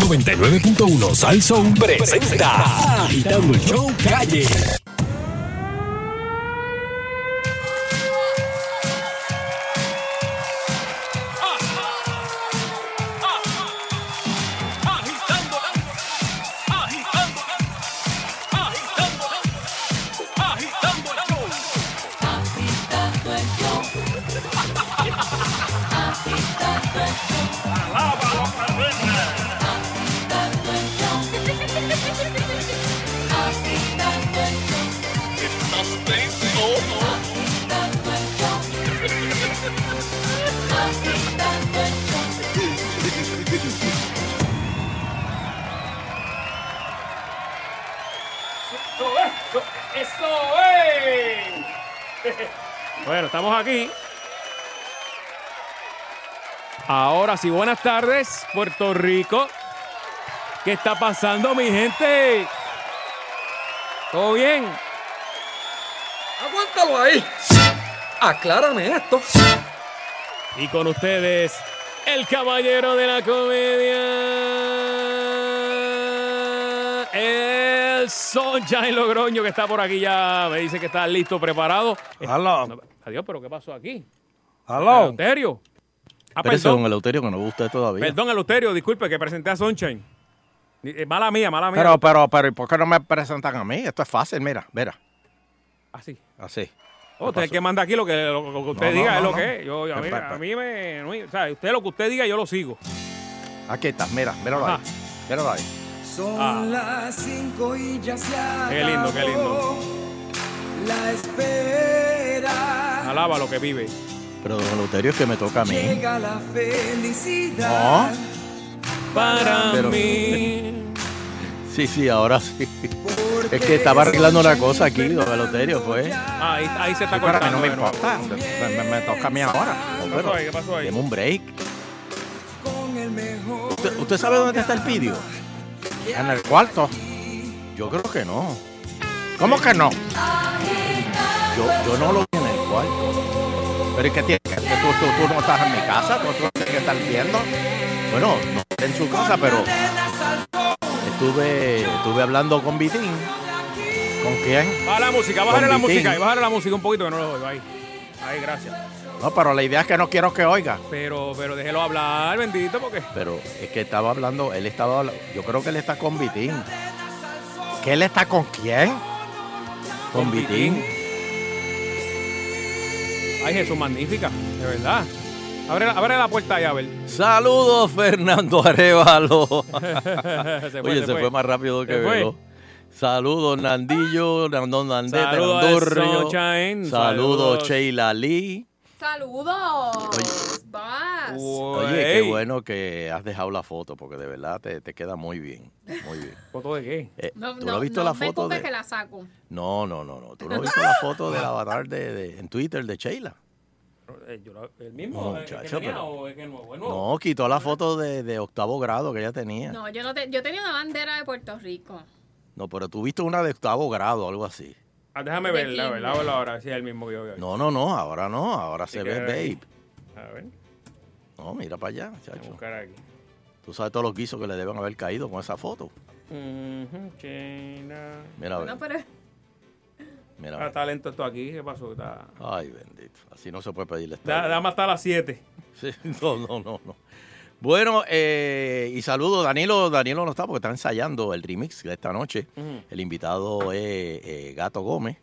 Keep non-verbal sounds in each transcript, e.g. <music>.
99.1 Sal Soul presenta Agitando el Show Calle. Ahora sí, buenas tardes, Puerto Rico. ¿Qué está pasando, mi gente? ¿Todo bien? Aguántalo ahí. Aclárame esto. Y con ustedes, el caballero de la comedia, el Sunshine Logroño, que está por aquí ya. Me dice que está listo, preparado. Aló. No, Adiós, pero ¿qué pasó aquí? Aló. Eleuterio. Ah, perdón. don Eleuterio, que no usted todavía. Perdón, Eleuterio, disculpe que presenté a Sunshine. Eh, Mala mía, mala mía. Pero, pero, pero, ¿y por qué no me presentan a mí? Esto es fácil, mira, mira. Así. Así. Oh, usted es el que manda aquí lo que, lo, lo que usted No, no, diga no, es lo no. que es. Yo, a, mí, Espera, a mí me. no, o sea, usted lo que usted diga, yo lo sigo. Aquí está, mira, míralo ahí. Míralo ahí. Son Ah. las cinco y ya se Qué lindo, qué lindo. acabó La espera. Alaba lo que vive. Pero, don Eleuterio, es que me toca a mí. Llega la felicidad. Para Pero- mí. <laughs> Sí, sí, ahora sí. porque Es que estaba arreglando Sunshine cosa aquí, don Eleuterio, pues. Ah, ahí, ahí se está Sí, cortando. no me importa. Me, me- me toca a mí ahora. ¿Qué pasó ahí? ¿Qué pasó ahí? deme un break. con el mejor. ¿Usted, usted sabe dónde está el vídeo? En el cuarto. Yo creo que no. ¿Cómo que no? Yo, yo no lo vi en el cuarto. Pero es que tiene que tú, tú, tú no estás en mi casa, tú, tú tienes que estar viendo. Bueno, no en su casa, pero estuve, estuve hablando con Vitín. ¿Con quién? Baja la música, bájale la música y bájale la música un poquito que no lo oigo. Ahí. Ahí, gracias. No, pero la idea es que no quiero que oiga. Pero, pero déjelo hablar, bendito, porque. Pero es que estaba hablando, él estaba yo creo que él está con Vitín. ¿Que él está con quién? Con, Con Vitín. Vitín. Ay, Jesús, magnífica, de verdad. Abre, abre la puerta ahí, a ver. Saludos, Fernando Arevalo. <laughs> Se fue, Oye, se se, fue. fue. más rápido que velo. Saludos, Nandillo, Don Nandete, Saludos Saludos, saludos. Sheila Lee. ¡Saludos! ¡Vas! Oye, qué bueno que has dejado la foto, porque de verdad te, te queda muy bien. Muy bien. ¿Foto de qué? Eh, No, ¿Tú no, no has visto no la foto de.? que la saco. No, no, no, no. ¿Tú no has visto la foto del avatar de, de- en Twitter de Sheila? Eh, yo ¿El mismo? No, ¿El que muchacho, tenía pero- o es que es nuevo? ¿Es nuevo? No, quitó la foto de, de octavo grado que ella tenía. No. No, yo no te, yo tenía una bandera de Puerto Rico. pero tú viste una de octavo grado, algo así. Ah, déjame verla. ¿verdad? Verla ahora, si es el mismo que yo veo. No, no, no, ahora no, ahora se ve babe. A ver, No, mira para allá, voy a chacho. buscar aquí. Tú sabes todos los guisos que le deben haber caído con esa foto. China. Mira, a ver, No, pero mira. a Ah, ver. está lento esto aquí, ¿qué pasó? Está... Ay, bendito. Así no se puede pedirle Da, dame hasta las 7. Sí, <laughs> no, no, no, no. Bueno, eh, y saludo, Danilo, Danilo no está porque está ensayando el remix de esta noche. El invitado es eh, Gato Gómez,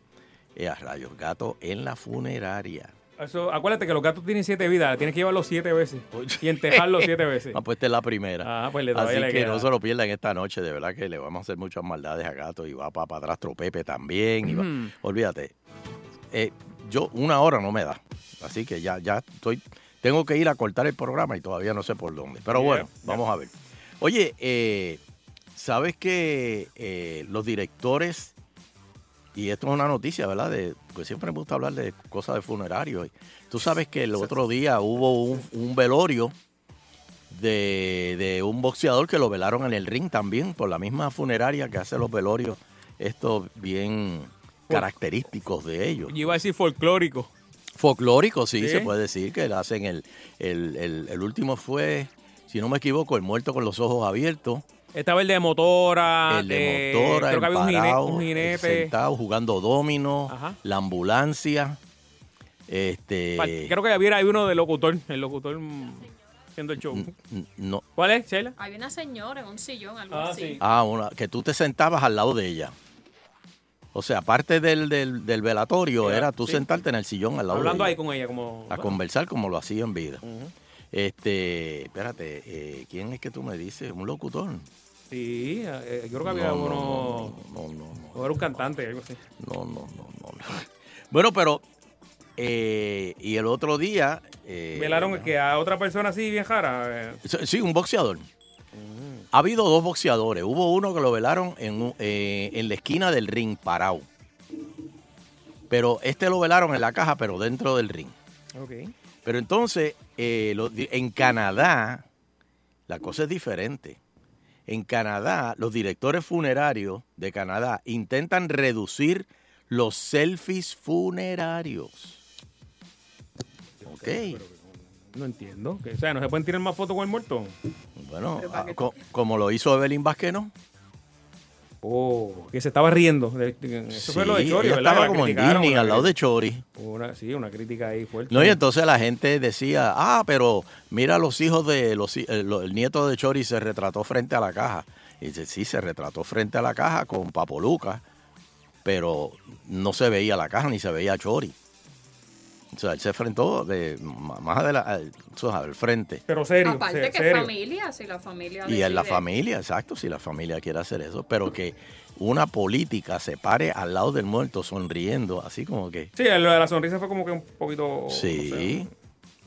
eh, a rayos, Gato en la funeraria. Eso, acuérdate que los gatos tienen siete vidas, tienes que llevarlos siete veces y entejarlos siete veces. <laughs> Ah, pues esta es la primera. Ah, pues le Así le que queda. no se lo pierdan esta noche, de verdad que le vamos a hacer muchas maldades a Gato y va para atrás Pepe también. y va- Ujú. Olvídate, eh, yo una hora no me da, así que ya, ya estoy, tengo que ir a cortar el programa y todavía no sé por dónde. Pero bueno, yeah. vamos a ver. Oye, eh, ¿sabes que eh, los directores, y esto es una noticia, ¿verdad? De, pues siempre me gusta hablar de cosas de funerarios. Tú sabes que el otro día hubo un, un velorio de, de un boxeador que lo velaron en el ring también, por la misma funeraria que hace los velorios, estos bien característicos de ellos. Yo iba a decir folclórico. Folclórico, sí, ¿Sí? se puede decir que hacen el, el, el- el último fue si no me equivoco, el muerto con los ojos abiertos, Estaba el de motora. el de motora, Ah, Creo el que había un, parado, un el jinete. sentado jugando domino, Ajá. la ambulancia, este, Creo que había había uno de locutor. El locutor haciendo el show. no, ¿Cuál es, Sheila? Había una señora en un sillón, algo Ah, así. sí. ah, una, que tú te sentabas al lado de ella. O sea, aparte del, del, del velatorio, Era- era tú sí. sentarte en el sillón al lado Hablando de ahí ella. con ella, como. a conversar como lo hacía en vida. Este, espérate, eh, ¿quién es que tú me dices? ¿Un locutor? Sí, eh, yo creo que había No, no, uno. no, no, no, O era un cantante, algo así. no, no, no, no, no. Bueno, pero, eh, y el otro día... eh, Velaron que a otra persona así bien jara. eh, Sí, un boxeador. Ha habido dos boxeadores. Hubo uno que lo velaron en, eh, en la esquina del ring, parado. Pero este lo velaron en la caja, pero dentro del ring. Ok. Pero entonces, eh, lo- en Canadá, la cosa es diferente. En Canadá, los directores funerarios de Canadá intentan reducir los selfies funerarios. Ok. No entiendo. Que, o sea, no se pueden tirar más fotos con el muerto. Bueno, ah, co- como lo hizo Evelyn Vázquez, ¿no? Oh, que se estaba riendo. Eso fue lo de Chori, ¿verdad? estaba como en Disney, una al lado de Chori. Una, sí, una crítica ahí fuerte. No, y entonces la gente decía, ah, pero mira los hijos de los, el nieto de Chori se retrató frente a la caja. Y dice, sí, se retrató frente a la caja con Papoluca, pero no se veía la caja ni se veía a Chori. O sea, él se enfrentó de más adelante, al, al frente. Pero serio. Aparte se- que serio. familia, si la familia Y en la familia, exacto, si la familia quiere hacer eso, pero que una política se pare al lado del muerto sonriendo, así como que, Sí, lo de la sonrisa fue como que un poquito. sí,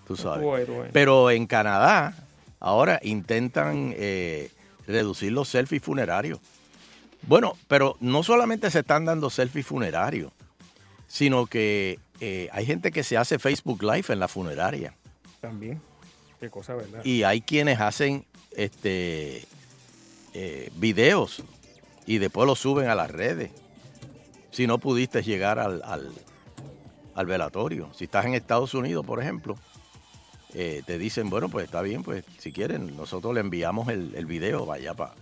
tú sabes. Pero en Canadá ahora intentan eh, reducir los selfies funerarios. Bueno, pero no solamente se están dando selfies funerarios, sino que eh, hay gente que se hace Facebook Live en la funeraria También. Qué cosa, ¿verdad? y hay quienes hacen este eh, videos y después los suben a las redes. Si no pudiste llegar al, al- al velatorio. Si estás en Estados Unidos, por ejemplo, eh, te dicen, bueno, pues está bien, pues si quieren, nosotros le enviamos el, el video, vaya para...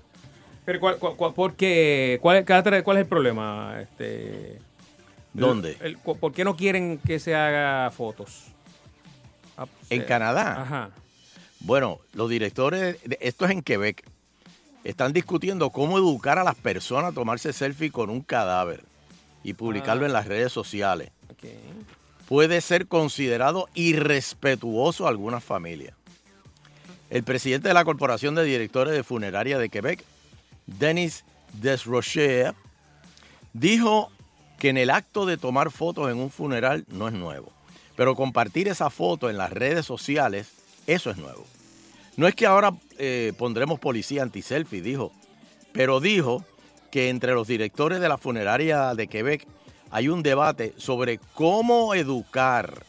Pero ¿cuál, cuál, cuál- por qué? ¿Cuál, ¿Cuál es el problema? Este, ¿Dónde? el- el- ¿Por qué no quieren que se haga fotos? Ah, En se- Canadá. Ajá. Bueno, los directores, de- esto es en Quebec, están discutiendo cómo educar a las personas a tomarse selfie con un cadáver y publicarlo Ah. en las redes sociales. puede ser considerado irrespetuoso a algunas familias. El presidente de la Corporación de Directores de Funeraria de Quebec, Denis Desrochers, dijo que en el acto de tomar fotos en un funeral no es nuevo, pero compartir esa foto en las redes sociales, eso es nuevo. No es que ahora eh, pondremos policía anti-selfie, dijo, pero dijo que entre los directores de la funeraria de Quebec hay un debate sobre cómo educar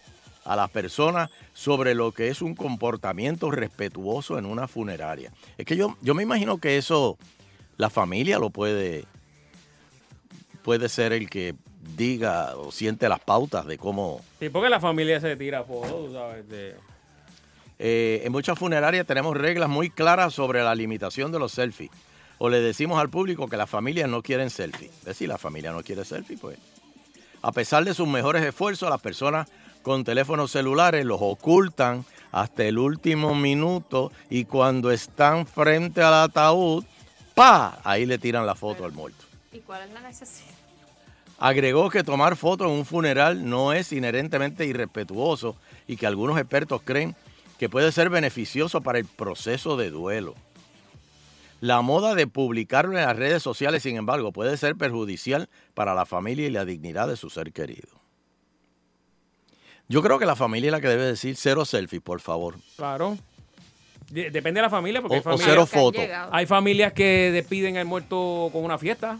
a las personas sobre lo que es un comportamiento respetuoso en una funeraria. Es que yo, yo me imagino que eso la familia lo puede, puede ser el que diga o siente las pautas de cómo... Sí, porque la familia se tira fotos, sabes, de... Eh, en muchas funerarias tenemos reglas muy claras sobre la limitación de los selfies. O le decimos al público que las familias no quieren selfie. Es decir, la familia no quiere selfie, pues. A pesar de sus mejores esfuerzos, las personas con teléfonos celulares los ocultan hasta el último minuto y cuando están frente al ataúd, ¡pa! Ahí le tiran la foto al muerto. ¿Y cuál es la necesidad? Agregó que tomar fotos en un funeral no es inherentemente irrespetuoso y que algunos expertos creen que puede ser beneficioso para el proceso de duelo. La moda de publicarlo en las redes sociales, sin embargo, puede ser perjudicial para la familia y la dignidad de su ser querido. Yo creo que la familia es la que debe decir cero selfies, por favor. Claro. De- depende de la familia, porque O- hay o familias, cero fotos. llegado. hay familias que despiden al muerto con una fiesta.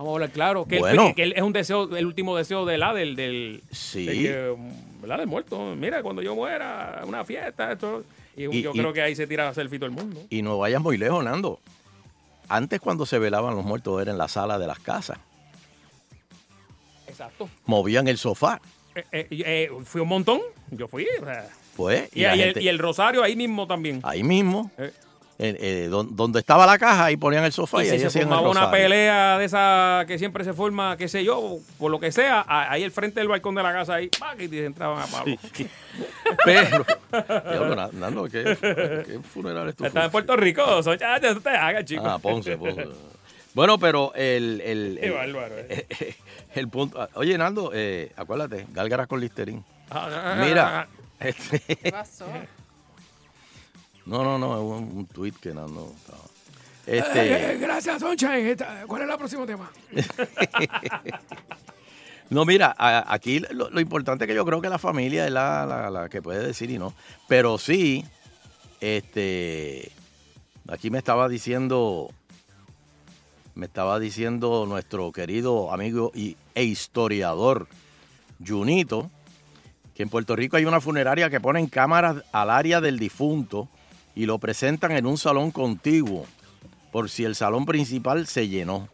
Vamos a hablar claro. Que, él- Bueno. que él es un deseo, el último deseo de la del, del, Sí. del que, ¿verdad? del muerto. Mira, cuando yo muera, una fiesta, esto. Y, Y- yo y- creo que ahí se tira selfie todo el mundo. Y no vayas muy lejos, Nando. Antes cuando se velaban los muertos era en la sala de las casas. Exacto. Movían el sofá. Eh, eh, eh, fui un montón. Yo fui. o sea, Pues, Y, la y el, gente- y el rosario ahí mismo también. ahí mismo, Eh. eh, eh, don- donde estaba la caja, ahí ponían el sofá y, Y si ahí se hacían el formaba una pelea de esa que siempre se forma, qué sé yo, por lo que sea, ahí al frente del balcón de la casa, ahí, ¡pac! y te entraban a palo. Pero, Diablo, Na- Nando, ¿qué, qué funeral es tu Estaba en Puerto Rico, son ya, ya te hagas, chicos. Ah, Ponce, Ponce. Bueno, pero el, el, Qué el, bárbaro, eh. <laughs> el punto. Oye, Nando, eh, acuérdate, gálgaras con Listerine. Ah, Mira, este, ¿Qué pasó? No, no, no, es un, un tweet que Nando estaba. Este, gracias, Sunshine. ¿Cuál es el próximo tema? <laughs> no, mira, a- aquí lo, lo importante que yo creo que la familia es la, la- la que puede decir y no. Pero sí, este, aquí me estaba diciendo, me estaba diciendo nuestro querido amigo y, e historiador Junito, que en Puerto Rico hay una funeraria que ponen cámaras al área del difunto y lo presentan en un salón contiguo, por si el salón principal se llenó.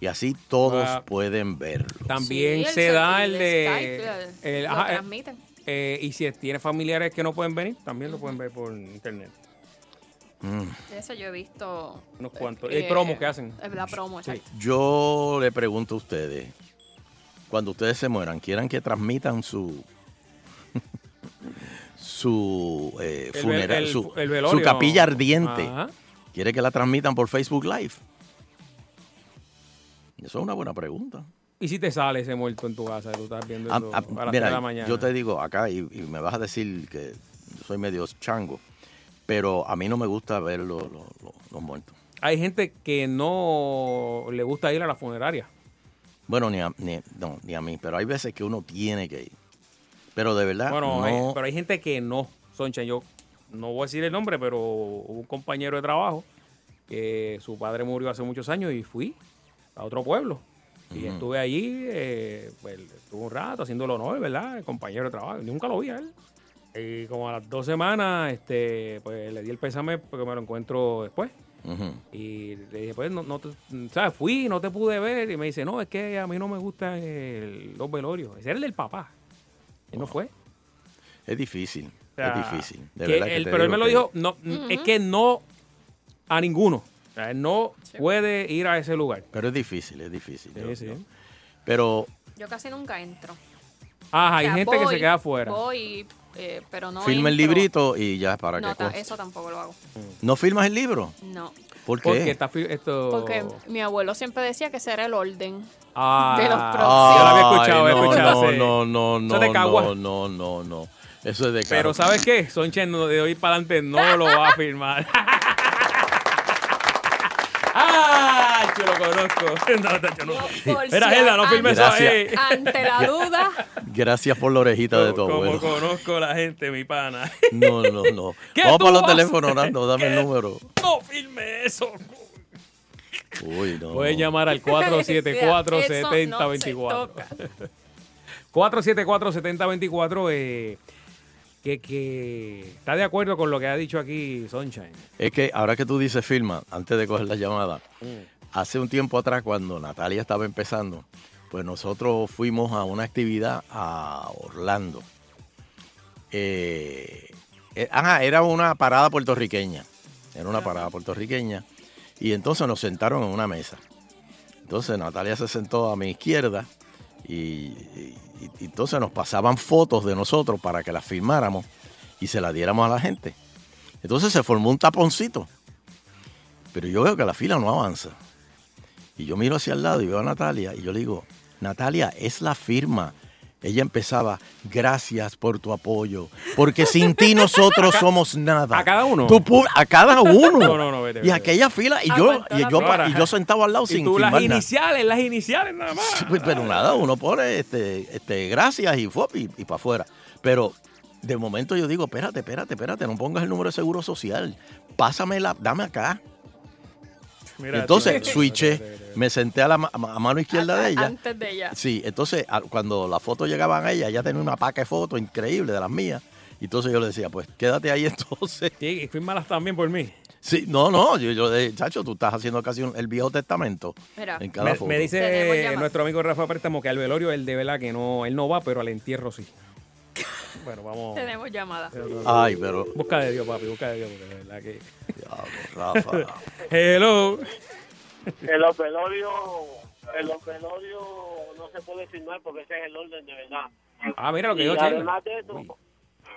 Y así todos Ah. pueden verlo. También Sí, el se da el el de. Skype, el- lo ajá, eh, transmiten. eh, y si tiene familiares que no pueden venir, también lo pueden ver por internet. Mm. Eso yo he visto. Unos cuantos. eh, Hay promos que hacen. eh, La promo, Sí. Yo le pregunto a ustedes, cuando ustedes se mueran, quieran que transmitan su su eh, funeral, el- su, el su capilla ardiente, Ajá. quiere que la transmitan por Facebook Live. Eso es una buena pregunta. ¿Y si te sale ese muerto en tu casa? Tú estás viendo Ah, ah, a las tres mira, de la mañana. yo te digo acá y, y me vas a decir que yo soy medio chango, pero a mí no me gusta ver lo- lo- lo- los muertos. Hay gente que no le gusta ir a la funeraria. Bueno, ni a, ni, no, ni a mí, pero hay veces que uno tiene que ir. Pero de verdad, Bueno, no, hay- pero hay gente que no. Soncha, yo no voy a decir el nombre, pero hubo un compañero de trabajo que su padre murió hace muchos años y fui a otro pueblo. Y estuve allí, eh, pues, estuve un rato haciendo el honor, ¿verdad? El compañero de trabajo. Nunca lo vi a él. Y como a las dos semanas, este, pues le di el pésame porque me lo encuentro después. Y le dije, pues, no, no te, ¿sabes? Fui, no te pude ver. Y me dice, no, es que a mí no me gustan los velorios. Ese era el del papá. Él no fue. Es difícil, O sea, es difícil. De que verdad que él- te pero él me lo que- dijo, no, es que no a ninguno. O sea, él no puede ir a ese lugar. Pero es difícil, es difícil. Sí, yo- sí. yo- Pero Yo casi nunca entro. Ah, O hay gente que se queda afuera. Voy, eh, pero no. firma el librito y ya para No, que ta- conste. eso tampoco lo hago. ¿No firmas el libro? No. ¿Por qué? Porque está esto... Porque mi abuelo siempre decía que ese era el orden. Ah, de los yo próximos. lo había escuchado, había escuchado. no, ese- no, no, no, Eso es de Cagua. no, no, no, no. Eso es de Pero. ¿sabes qué? Sonchen no- de hoy para adelante no lo va a firmar. <laughs> ¡Ah! Yo lo conozco. <laughs> No, no, yo no. Por Mira, si Gela, no an- firmes eso Gracias. ahí. <laughs> Ante la duda, Gracias por la orejita de tu Como abuelo. conozco la gente, mi pana. <laughs> No, no, no. ¿Qué Vamos tú para los vas teléfonos, hacer? Nando, dame el ¿Qué? número. No firme eso. Uy, no. Pueden llamar al Eso no se 474-7024. toca. 474-7024. Eh, que, que está de acuerdo con lo que ha dicho aquí Sunshine. Es que ahora que tú dices firma, antes de coger la llamada, Mm. Hace un tiempo atrás, cuando Natalia estaba empezando, pues nosotros fuimos a una actividad a Orlando. Eh, eh, ajá, era una parada puertorriqueña. Era una parada puertorriqueña. Y entonces nos sentaron en una mesa. Entonces Natalia se sentó a mi izquierda y, y- y entonces nos pasaban fotos de nosotros para que las firmáramos y se las diéramos a la gente. Entonces se formó un taponcito. Pero yo veo que la fila no avanza. Y yo miro hacia el lado y veo a Natalia y yo le digo, Natalia, es la firma. Ella empezaba, gracias por tu apoyo, porque sin ti nosotros somos nada. ¿A cada uno? Tú a cada <laughs> uno. No, no, no, vete, y vete. aquella fila, y yo, Aguantó y yo, y yo sentado al lado Y sin tú las nada. iniciales, las iniciales nada más. Pues, Pero nada, uno pone este, este, gracias y fue y, para afuera. Pero de momento yo digo, espérate, espérate, espérate, no pongas el número de seguro social. Pásamela, dame acá. Mira, entonces, switché, me senté a la ma- a mano izquierda de ella. antes de ella. Sí, entonces a- cuando las fotos llegaban a ella, ella tenía una paca de fotos increíble de las mías. Y entonces yo le decía, pues quédate ahí <laughs> entonces. Sí, y fírmalas también por mí. Sí, no, no, yo, yo de chacho, tú estás haciendo casi un- el Viejo Testamento Mira. en cada Me, foto. me dice nuestro amigo Rafa Préstamo que al velorio él de verdad que no, él no va, pero al entierro sí. Bueno, vamos. Tenemos llamada. Ay, pero. Busca de Dios, papi, busca de Dios, porque de verdad que. Diablo, Rafa. <laughs> Hello. En los velorios, en los velorios no se puede firmar porque ese es el orden de verdad. Ah, mira lo que Y yo, Chela. además de eso,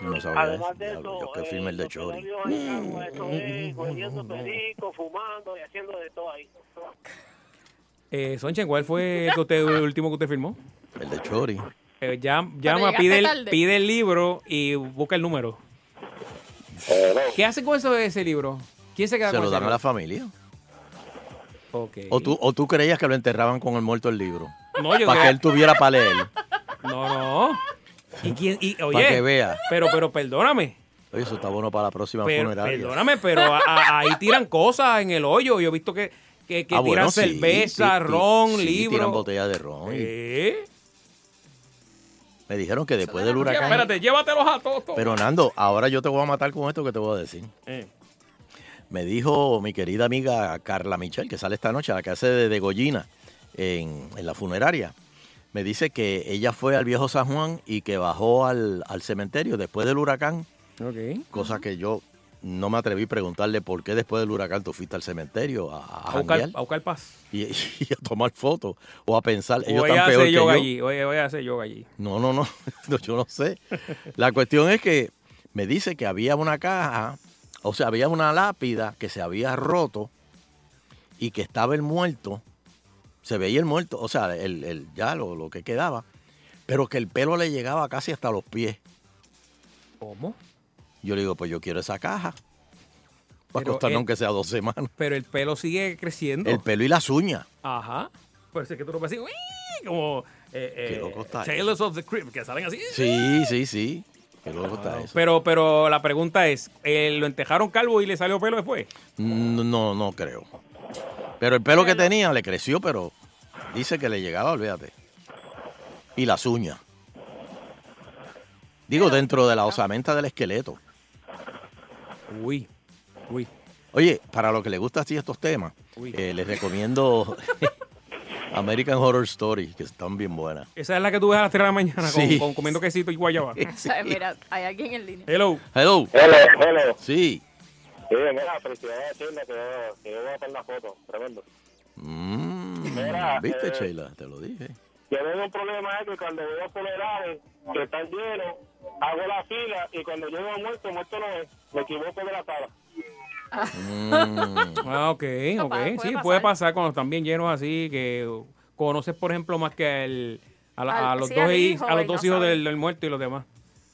no sabía además de eso, yo que eh, firme el de Chori. eso es cogiendo perico, fumando y haciendo de todo ahí. Eh, Sonchen, ¿cuál fue el, que usted, el último que usted firmó? El de Chori. Eh, llam- llama, pide el, tarde. pide el libro y busca el número. ¿Qué hace con eso ese libro? ¿Quién se queda Se con lo dan a la familia. O tú, o tú creías que lo enterraban con el muerto el libro. No, yo Para que él tuviera para leer. No, no. ¿Y quién? Y, oye, Para que vea. Pero, pero perdóname. Oye, eso está bueno para la próxima Pero, funeraria. perdóname, pero a- a- ahí tiran cosas en el hoyo. Yo he visto que, que, que Ah, tiran bueno, cerveza, sí, sí, ron, sí, libro. tiran botellas de ron. y ¿Eh? Me dijeron que después del huracán... Espérate, llévatelos a todos. Pero Nando, ahora yo te voy a matar con esto que te voy a decir. Eh, Me dijo mi querida amiga Carla Michel, que sale esta noche a la casa de Degollina en, en la funeraria. Me dice que ella fue al viejo San Juan y que bajó al, al cementerio después del huracán, ok. cosa que yo no me atreví a preguntarle por qué después del huracán tú fuiste al cementerio a, a A buscar, a buscar paz. y, <laughs> y a tomar fotos o a pensar. Ellos Voy están a peor hacer que yoga yo. allí. Voy a hacer yoga allí. No, no, no, <laughs> no, yo no sé. La cuestión es que me dice que había una caja, o sea, había una lápida que se había roto y que estaba el muerto, se veía el muerto, o sea, el, el- ya lo, lo que quedaba, pero que el pelo le llegaba casi hasta los pies. ¿Cómo? Yo le digo, pues yo quiero esa caja. Va a Pero costar el- aunque sea dos semanas. Pero el pelo sigue creciendo. El pelo y las uñas. Ajá. Por eso es que tú lo ves así, ¡uy! como eh, eh, loco está Tales of the Crypt, que salen así. Sí, sí, sí. Qué loco está eso. Pero, pero la pregunta es, eh, ¿lo entejaron calvo y le salió pelo después? No, no, no creo. Pero el pelo que tenía le creció, pero dice que le llegaba, olvídate. Y las uñas. Digo, dentro de la osamenta del esqueleto. Uy, uy. Oye, para lo que le gusta así estos temas, eh, les recomiendo <laughs> American Horror Story, que están bien buenas. Esa es la que tú ves a las 3 de la mañana con- Sí. con, comiendo quesito y guayaba. <laughs> Mira, hay alguien en línea. Hello. Hello. Hello, hello. Sí. Sí, mira, felicidades a Chile, que yo, que yo voy a hacer la foto. Tremendo. Mm, Mira, ¿Viste, eh, Sheila? Te lo dije. Yo tengo un problema es que cuando veo funerales que están llenos, hago la fila y cuando llego a muerto, muerto no es. Me equivoco de la sala. Mm, <laughs> Ah, ok, ok. puede sí, pasar. puede pasar cuando están bien llenos así, que conoces, por ejemplo, más que el- a, la- a los sí, dos, hijo, a los dos no hijos del, del muerto y los demás.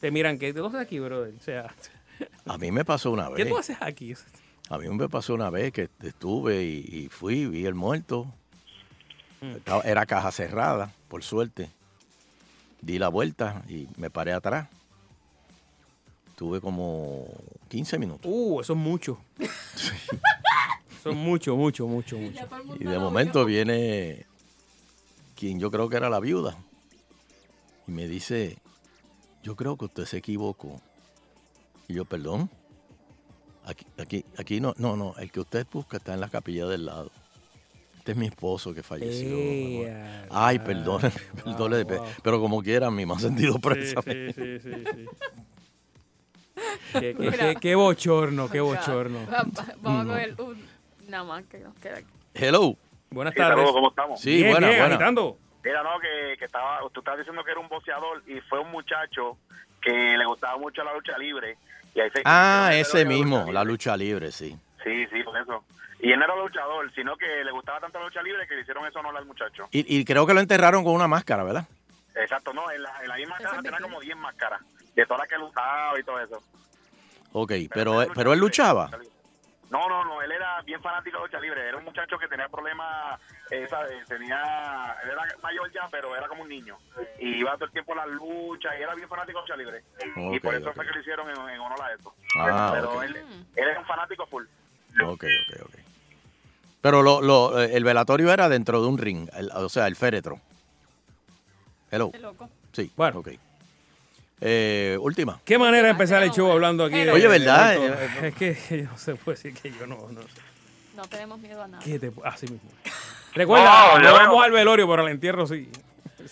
Te miran, ¿qué tú haces aquí, brother? O sea, <laughs> a mí me pasó una ¿qué vez. tú haces aquí? A mí me pasó una vez que estuve y, y fui, vi el muerto. Estaba- Era caja cerrada, por suerte. Di la vuelta y me paré atrás. Tuve como 15 minutos. Uh, eso es mucho. Eso es mucho, mucho, mucho, mucho. Y de momento viene quien yo creo que era la viuda. Y me dice, yo creo que usted se equivocó. Y yo, perdón. Aquí, aquí, aquí no, no, no, el que usted busca está en la capilla del lado. Este es mi esposo que falleció. Ay, wow, perdón, <laughs> perdone, wow. pero como quiera, mi más sentido Sí, pésame. sí, sí, sí, sí. Qué, qué- qué- qué bochorno, qué bochorno. Va- va- Vamos a coger un, nada más que nos queda aquí. Hello. Buenas tardes. saludos, ¿cómo estamos? Sí, bien, buena, bien, buena. agitando. Mira, no, que, que estaba, tú estabas diciendo que era un boxeador y fue un muchacho que le gustaba mucho la lucha libre. Y ahí se Ah, ese mismo, lucha la lucha libre, sí. Sí, sí, por eso. Y él no era luchador, sino que le gustaba tanto la lucha libre que le hicieron eso honor al muchacho. Y, y creo que lo enterraron con una máscara, ¿verdad? Exacto, no, en la, en la misma es tenía como 10 máscaras, de todas las que luchaba y todo eso. Ok, Pero pero, él luchaba. No, no, no, él era bien fanático de lucha libre. Era un muchacho que tenía problemas, eh, ¿sabes? Tenía, él era mayor ya, pero era como un niño. Y iba todo el tiempo a las luchas y era bien fanático de lucha libre. y Ok, por eso ok. fue que lo hicieron en, en honor a eso. Ah, pero ok. él, él era un fanático full. Ok, ok, ok. Pero lo, lo, eh, el velatorio era dentro de un ring, el- o sea, el féretro. Hello. Qué loco. Sí, Bueno. ok. Eh, última. ¿Qué manera de empezar el show hablando aquí? de- Oye, ¿verdad? de muertos? Es que <laughs> yo no se puede decir que yo no. no No tenemos miedo a nada. ¿Qué te- así mismo. Recuerda, No, vamos al velorio, pero al entierro sí.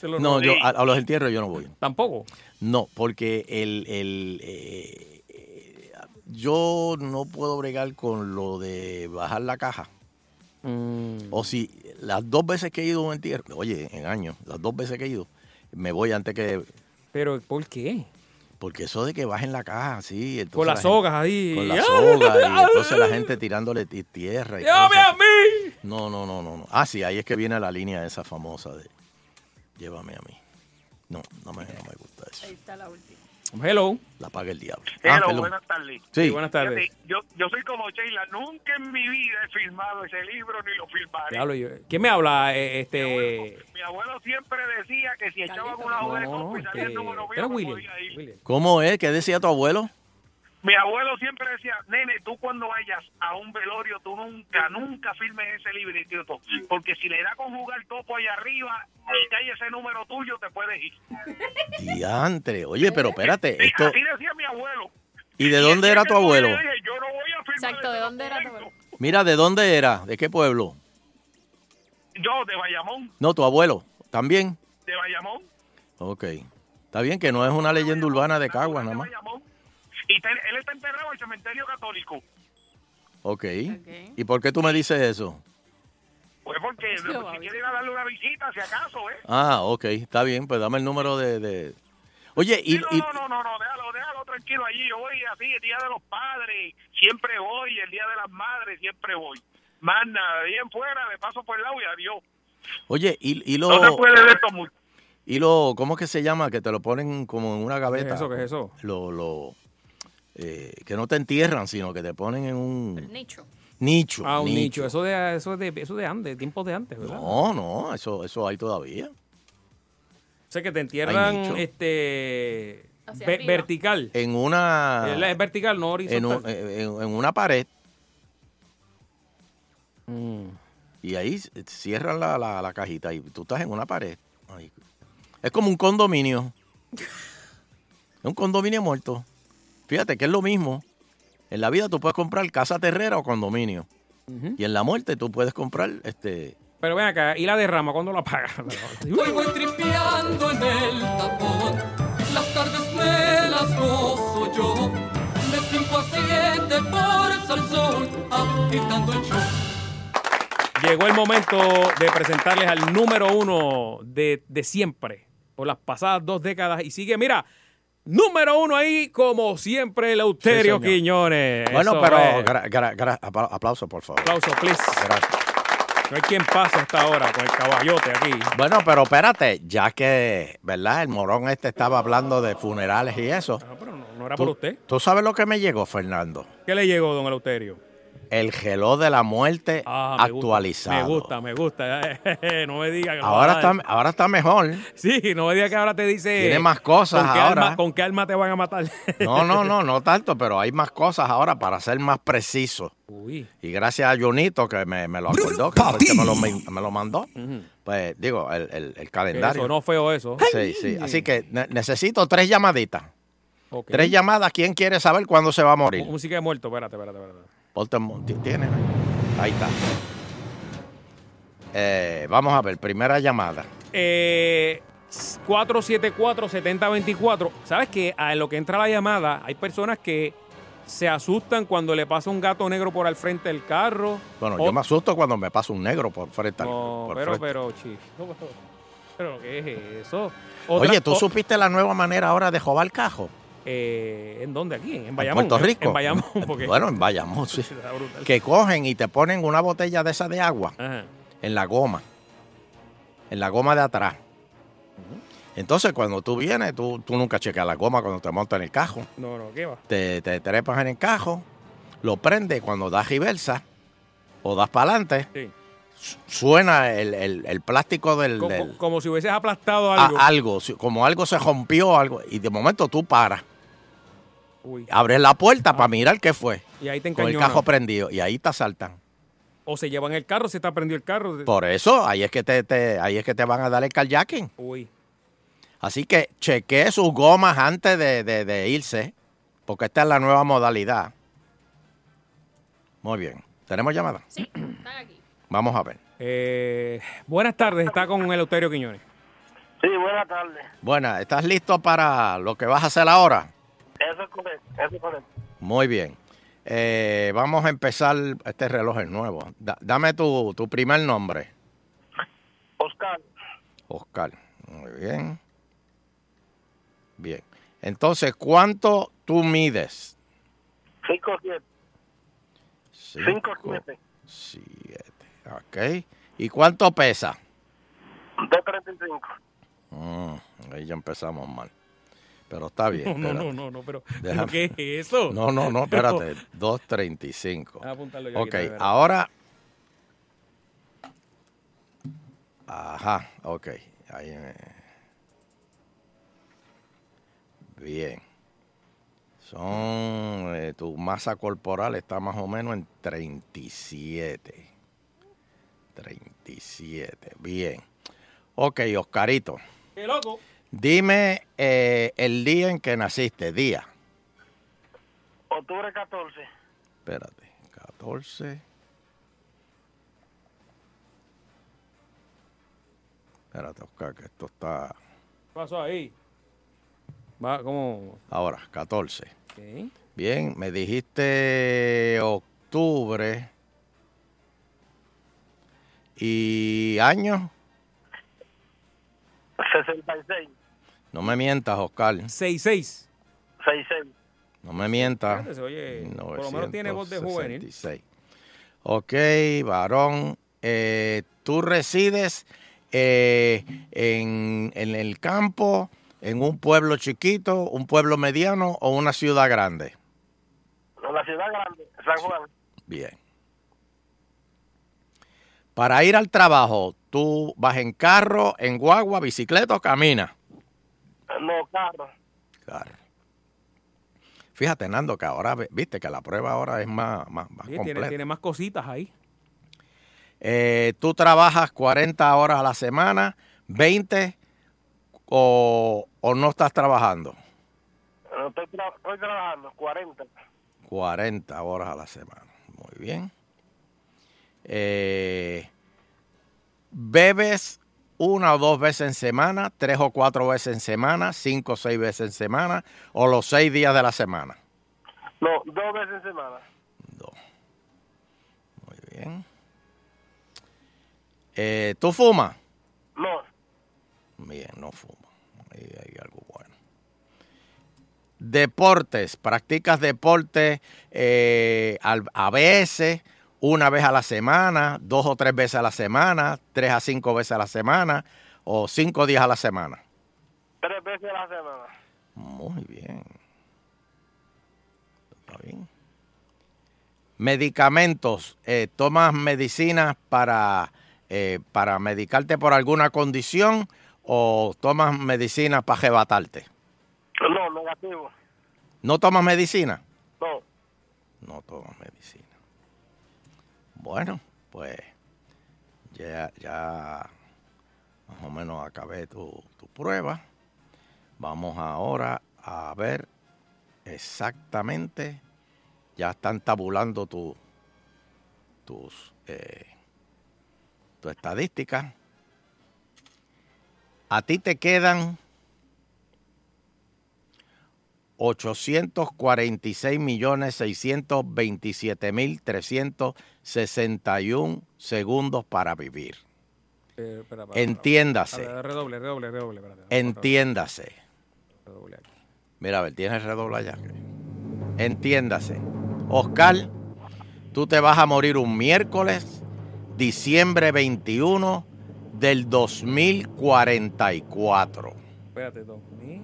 No, no. yo a, a los entierros yo no voy. Tampoco. No, porque el, el, eh, eh, yo no puedo bregar con lo de bajar la caja. Mm. O si las dos veces que he ido a un entierro, oye, en años, las dos veces que he ido, me voy antes que... Pero, ¿por qué? Porque eso de que bajen la caja, sí. entonces Con la las gente- sogas ahí. Con las sogas y entonces la gente tirándole ti- tierra. Y ¡Llévame cosas. a mí! No, no, no, no, no. Ah, sí, ahí es que viene la línea esa famosa de llévame a mí. No, no me, no me gusta eso. Ahí está la última. Hello. La paga el diablo. Hello, Ah, perdón. buenas tardes. Sí. buenas tardes. Fíjate, yo, yo soy como Sheila, nunca en mi vida he filmado ese libro ni lo filmaré. Diablo, yo- ¿Quién me habla? Eh, este. Mi abuelo siempre decía que si echaban una No, joda de copa y salía el este, número era mío. ¿Cómo es? ¿Qué decía tu abuelo? Mi abuelo siempre decía, nene, tú cuando vayas a un velorio, tú nunca, nunca firmes ese librito, porque si le da con jugar topo allá arriba y cae ese número tuyo, te puedes ir. Diantre. Oye, pero espérate, Sí, esto... Así decía mi abuelo. ¿Y de dónde era tu abuelo? Yo dije, yo no voy a firmar Exacto, ¿de dónde era tu abuelo? Mira, ¿de dónde era? ¿De qué pueblo? Yo, de Bayamón, No, tu abuelo. ¿También? de Bayamón. Ok. Está bien que no es una leyenda urbana de Caguas nada más. Y te- él está enterrado en el cementerio católico. Ok. ¿Y por qué tú me dices eso? Pues porque <laughs> si quiere ir a darle una visita, si acaso, ¿eh? Ah, ok. Está bien, pues dame el número de... de- Oye, y, Sí, y- no, no, no, no, déjalo, déjalo tranquilo allí. Yo voy así, el Día de los Padres, siempre voy, el Día de las Madres, siempre voy. Más nada, bien fuera, me paso por el lado y adiós. oye, y, y lo... No se puede ver esto mucho. Y lo, ¿cómo es que se llama? Que te lo ponen como en una gaveta. ¿Qué es eso? ¿Qué es eso? Lo, lo, eh, que no te entierran, sino que te ponen en un Nicho. nicho. Ah, un nicho. Eso de, eso de, eso de antes, tiempos de antes, ¿verdad? No, no, eso, eso hay todavía. O sea, que te entierran este ve- vertical. En una, Es vertical, no en, un- en- en una pared Mm. y ahí s- cierran la, la, la cajita y tú estás en una pared. Ay, Es como un condominio. <laughs> Es un condominio muerto. Fíjate que es lo mismo. En la vida tú puedes comprar casa terrera o condominio. Y en la muerte tú puedes comprar este Pero ven acá, ¿y la derrama cuándo la pagas? <laughs> Hoy voy tripeando en el tapón. Las tardes me las gozo yo. De 5 a 7 por Salsón, agitando el show. Llegó el momento de presentarles al número uno de, de siempre, por las pasadas dos décadas. Y sigue, mira, número uno ahí, como siempre, Eleuterio Sí. Quiñones. Bueno, Eso pero es. gra- gra- gra- apla- aplauso, por favor. Aplauso, please. Gracias. No hay quien pase hasta ahora con el caballote aquí. Bueno, pero espérate, ya que, ¿verdad? El morón este estaba hablando de funerales y eso. Ah, pero no, no era ¿Tú, por usted. ¿Tú sabes lo que me llegó, Fernando? ¿Qué le llegó, don Eleuterio? El geló de la muerte Ah, me gusta, actualizado. Me gusta, me gusta. <laughs> no me diga que no Ahora está, ahora está mejor. Sí, no me diga que ahora te dice. Tiene más cosas ¿con qué ahora. Arma, ¿Con qué arma te van a matar? <laughs> No, no, no, no tanto, pero hay más cosas ahora para ser más preciso. Uy. Y gracias a Junito que me, me lo acordó, que fue el que me lo, me lo mandó. Pues digo, el, el- el calendario. Eso, no feo eso. Sí, sí. Así que ne- necesito tres llamaditas. Tres llamadas. ¿Quién quiere saber cuándo se va a morir? Música de muerto, espérate, espérate, espérate. Ponte en mo- ti- ¿Tienes? Ahí está. Eh, vamos a ver, primera llamada. Eh, 474-7024. ¿Sabes que A lo que entra la llamada, hay personas que se asustan cuando le pasa un gato negro por al frente del carro. Bueno, O- yo me asusto cuando me pasa un negro por frente. al- No, por pero, frente. pero, chico. <laughs> ¿Pero qué es eso? Otra- Oye, ¿tú o- supiste la nueva manera ahora de jobar cajo? Eh, ¿En dónde? Aquí, en En Bayamón. Puerto Rico. En Bayamón. <laughs> Porque... Bueno, en Bayamón, sí. <laughs> Que cogen y te ponen una botella de esa de agua Ajá. en la goma. En la goma de atrás. Entonces, cuando tú vienes, tú, tú nunca checas la goma cuando te montas en el cajo. No, no, ¿qué va? Te, te trepas en el cajo, lo prendes cuando das reversa o das para adelante, Sí. suena el, el- el plástico del, Co- del- co- como si hubieses aplastado a- algo. algo, si- como algo se rompió, algo, y de momento tú paras, Uy. abres la puerta para mirar qué fue, Y ahí te con el encañonan. cajo prendido, y ahí te asaltan. O se llevan el carro, se está prendido el carro. Por eso, ahí es que te, te- ahí es que te van a dar el kayaking. Uy. Así que chequee sus gomas antes de, de- de irse, porque esta es la nueva modalidad. Muy bien. ¿Tenemos llamada? Sí, están aquí. Vamos a ver. Eh, buenas tardes, está con Eleuterio Quiñones. Sí, Buenas tardes. Buena, ¿estás listo para lo que vas a hacer ahora? Eso es correcto. Eso es correcto. Muy bien. Eh, vamos a empezar, este reloj es nuevo. Da- dame tu, tu primer nombre. Oscar, Oscar. Muy bien. Bien. Entonces, ¿cuánto tú mides? 5 7. 5 7. 7. Ok. ¿Y cuánto pesa? 235. Mm, ahí ya empezamos mal. Pero está bien. No, no, no, no, no, pero, pero. ¿qué es eso? No, no, no, espérate. 235. Voy a apuntarlo yo aquí Ok, ¿verdad? ahora. Ajá, ok. Ahí me- Bien. Son. eh, tu masa corporal está más o menos en 37. 37. Bien. Ok, Oscarito. ¡Qué loco! Dime eh, el día en que naciste. Día. Octubre 14. Espérate. 14. Espérate, Oscar, que esto está. ¿Qué pasó ahí? Va, ¿cómo? Ahora, 14. Ok. Bien, me dijiste octubre. ¿Y año? 66. No me mientas, Oscar. 6-6. 66. No me mientas. Oye, por lo menos tiene voz de juvenil. 1966. Ok, varón. eh, ¿Tú resides eh, en, en el campo, en un pueblo chiquito, un pueblo mediano o una ciudad grande? En la ciudad grande, San Juan. Bien. Para ir al trabajo, ¿tú vas en carro, en guagua, bicicleta o caminas? No, carro. Claro. Fíjate, Nando, que ahora, viste que la prueba ahora es más, más, más Sí, tiene, más cositas ahí. Eh, ¿Tú trabajas 40 horas a la semana, 20 o, o no estás trabajando? No, estoy, tra- estoy trabajando, 40. 40 horas a la semana. Muy bien. Eh, ¿Bebes una o dos veces en semana, tres o cuatro veces en semana, cinco o seis veces en semana o los seis días de la semana? No, dos veces en semana. Muy bien. Eh, ¿Tú fumas? No, Bien, no fumo. Ahí hay algo bueno. Deportes. ¿Practicas deporte eh, al- a veces, una vez a la semana, dos o tres veces a la semana, tres a cinco veces a la semana o cinco días a la semana? tres veces a la semana. Muy bien. Está bien. Medicamentos. eh, ¿Tomas medicinas para, eh, para medicarte por alguna condición o tomas medicinas para arrebatarte? No, negativo. ¿No tomas medicina? No. No tomas medicina. Bueno, pues ya, ya más o menos acabé tu, tu prueba. Vamos ahora a ver exactamente. Ya están tabulando tu, tus eh, tu. A ti te quedan 846 millones 627 mil 361 segundos para vivir. Eh, espera, para- Entiéndase. para- Redoble, redoble, redoble. Entiéndase. Redoble aquí. Mira, a ver, tienes redoble allá. Entiéndase. Oscar, tú te vas a morir un miércoles, diciembre 21 del 2044. Espérate, 2000.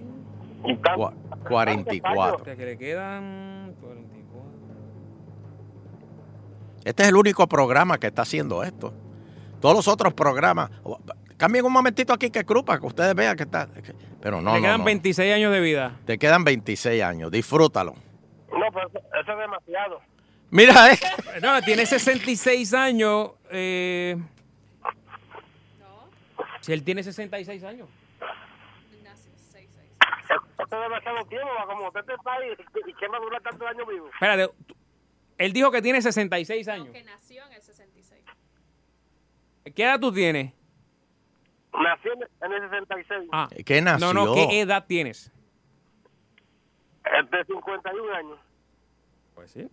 Cua- 44. O sea, que le quedan 44. Este es el único programa que está haciendo esto. Todos los otros programas. Cambien un momentito aquí que Cruz para que ustedes vean que está. Pero no, no, quedan no. 26 años de vida. Te quedan 26 años. Disfrútalo. No, pero eso, eso es demasiado. Mira, eh. No, tiene 66 años. Eh... Si él tiene 66 años. Demasiado tiempo, va, como usted está ahí, ¿y qué va a durar tantos años vivo? Espérate. Él dijo que tiene 66 años. Que nació en el 66. ¿Qué edad tú tienes? Nací en, el 66. Ah. ¿Qué nació? No, no, ¿qué edad tienes? Es de 51 años. Pues sí.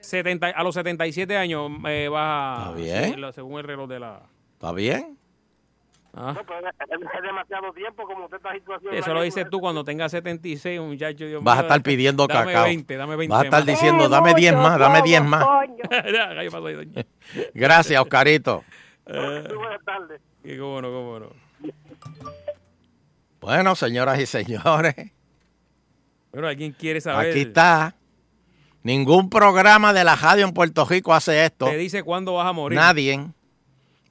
70, a los 77 años eh, vas Está bien. sí, según el reloj de la... ¿Está bien? Ah. No, pero es, demasiado tiempo como usted situación. Eso lo dices tú cuando tengas 76, muchacho. Dios Vas a estar pidiendo dame cacao. 20, dame 20 Vas a estar más. diciendo, dame 10 más, dame 10 más. <laughs> Gracias, Oscarito. <laughs> Eh, Buenas tardes. y cómo no, cómo no. Bueno, señoras y señores, Bueno, ¿alguien quiere saber? aquí está. Ningún programa de la radio en Puerto Rico hace esto. Te dice cuándo vas a morir. Nadie.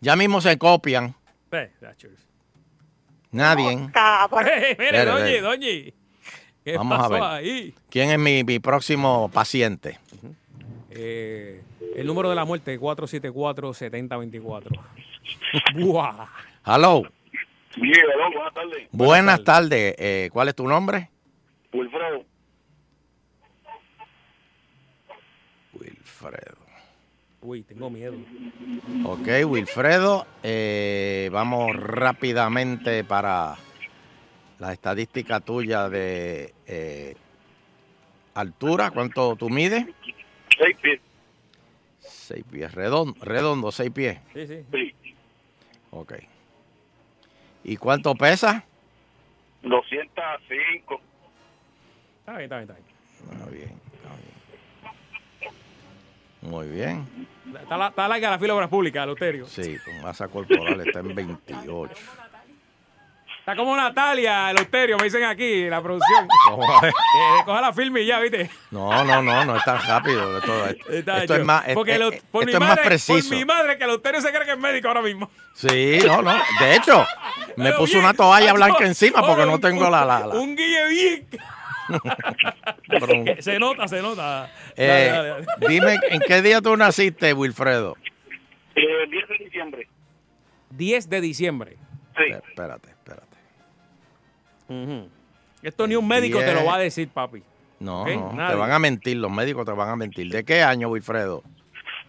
Ya mismo se copian. Eh. Eh, mire, Espere, doña, espere. doña. ¿Qué Vamos a pasó ver. ahí? ¿Quién es mi, mi próximo paciente? Eh, el número de la muerte, 474-7024. <laughs> Buah. Hello. Bien, hello, buenas tardes. Buenas tardes. Eh, ¿Cuál es tu nombre? Wilfredo. Wilfredo. Uy, tengo miedo. Ok, Wilfredo. eh, vamos rápidamente para la estadística tuya de eh, altura. ¿Cuánto tú mides? Seis pies. Seis pies. Redondo, redondo seis pies. Sí, sí. Sí. Ok. ¿Y cuánto pesa? 205. Está bien, está bien, está bien. Está bien, está bien. Muy bien. Está, la- está larga la fila de obras públicas, Loterio. Sí, tu masa corporal está en 28. Está como Natalia, Loterio, me dicen aquí, la producción. ¿Cómo es? <laughs> Que coja la firme y ya, ¿viste? No, no, no, no es tan rápido. Esto, Está es más, Porque esto lo- es- por, esto mi es más preciso. por mi madre, que Loterio se cree que es médico ahora mismo. Sí, no, no. De hecho, me puso una toalla macho, blanca encima porque no tengo la... la, la- Un guille bien. <laughs> se nota, se nota. Eh, Dale, dale, dale. <laughs> Dime, ¿en qué día tú naciste, Wilfredo? Eh, 10 de diciembre. 10 de diciembre. Sí. Eh, Espérate, espérate. Ujú. Esto ni un médico te lo va a decir, papi. No, Ok, no, te van a mentir, los médicos te van a mentir. ¿De qué año, Wilfredo?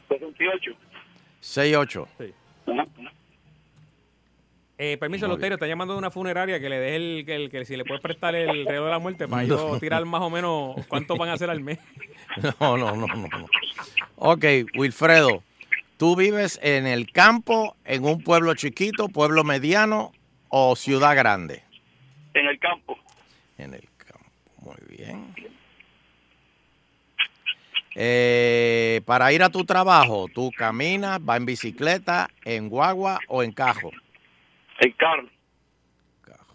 68. 6-8. Sí. Ajá. Eh, permiso, Muy Loterio, está llamando de una funeraria que le deje el, que, el- que si le puede prestar el reloj de la muerte para yo <laughs> tirar más o menos cuánto van a hacer al mes. <laughs> No, no, no, no, no. Ok, Wilfredo, ¿tú vives en el campo, en un pueblo chiquito, pueblo mediano o ciudad grande? En el campo. En el campo, muy bien. Eh, para ir a tu trabajo, ¿tú caminas, vas en bicicleta, en guagua o en cajo? En carro. Cajo.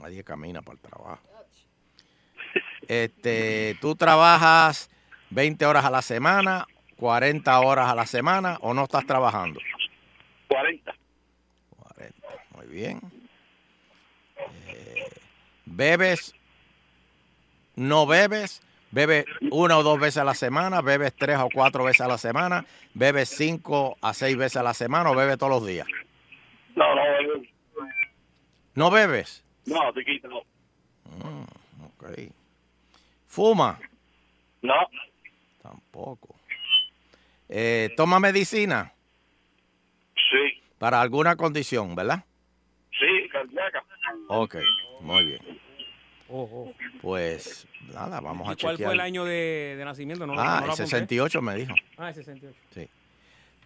Nadie camina para el trabajo. Este, ¿Tú trabajas 20 horas a la semana, 40 horas a la semana o no estás trabajando? 40. 40, muy bien. Eh, ¿Bebes? ¿No bebes? ¿Bebes una o dos veces a la semana? ¿Bebes tres o cuatro veces a la semana? ¿Bebes cinco a seis veces a la semana o bebes todos los días? No, no, eh, ¿No bebes? no, chiquito, no. Mm, ok. ¿Fuma? No, Tampoco. Eh, ¿Toma medicina? sí, Para alguna condición, ¿verdad? sí, cardíaca. Ok, muy bien. Oh, oh. Pues nada, vamos a ¿Y cuál chequear. fue el año de, de nacimiento? No, lo- Ah, no el apunté. 68 me dijo. Ah, el 68. Sí.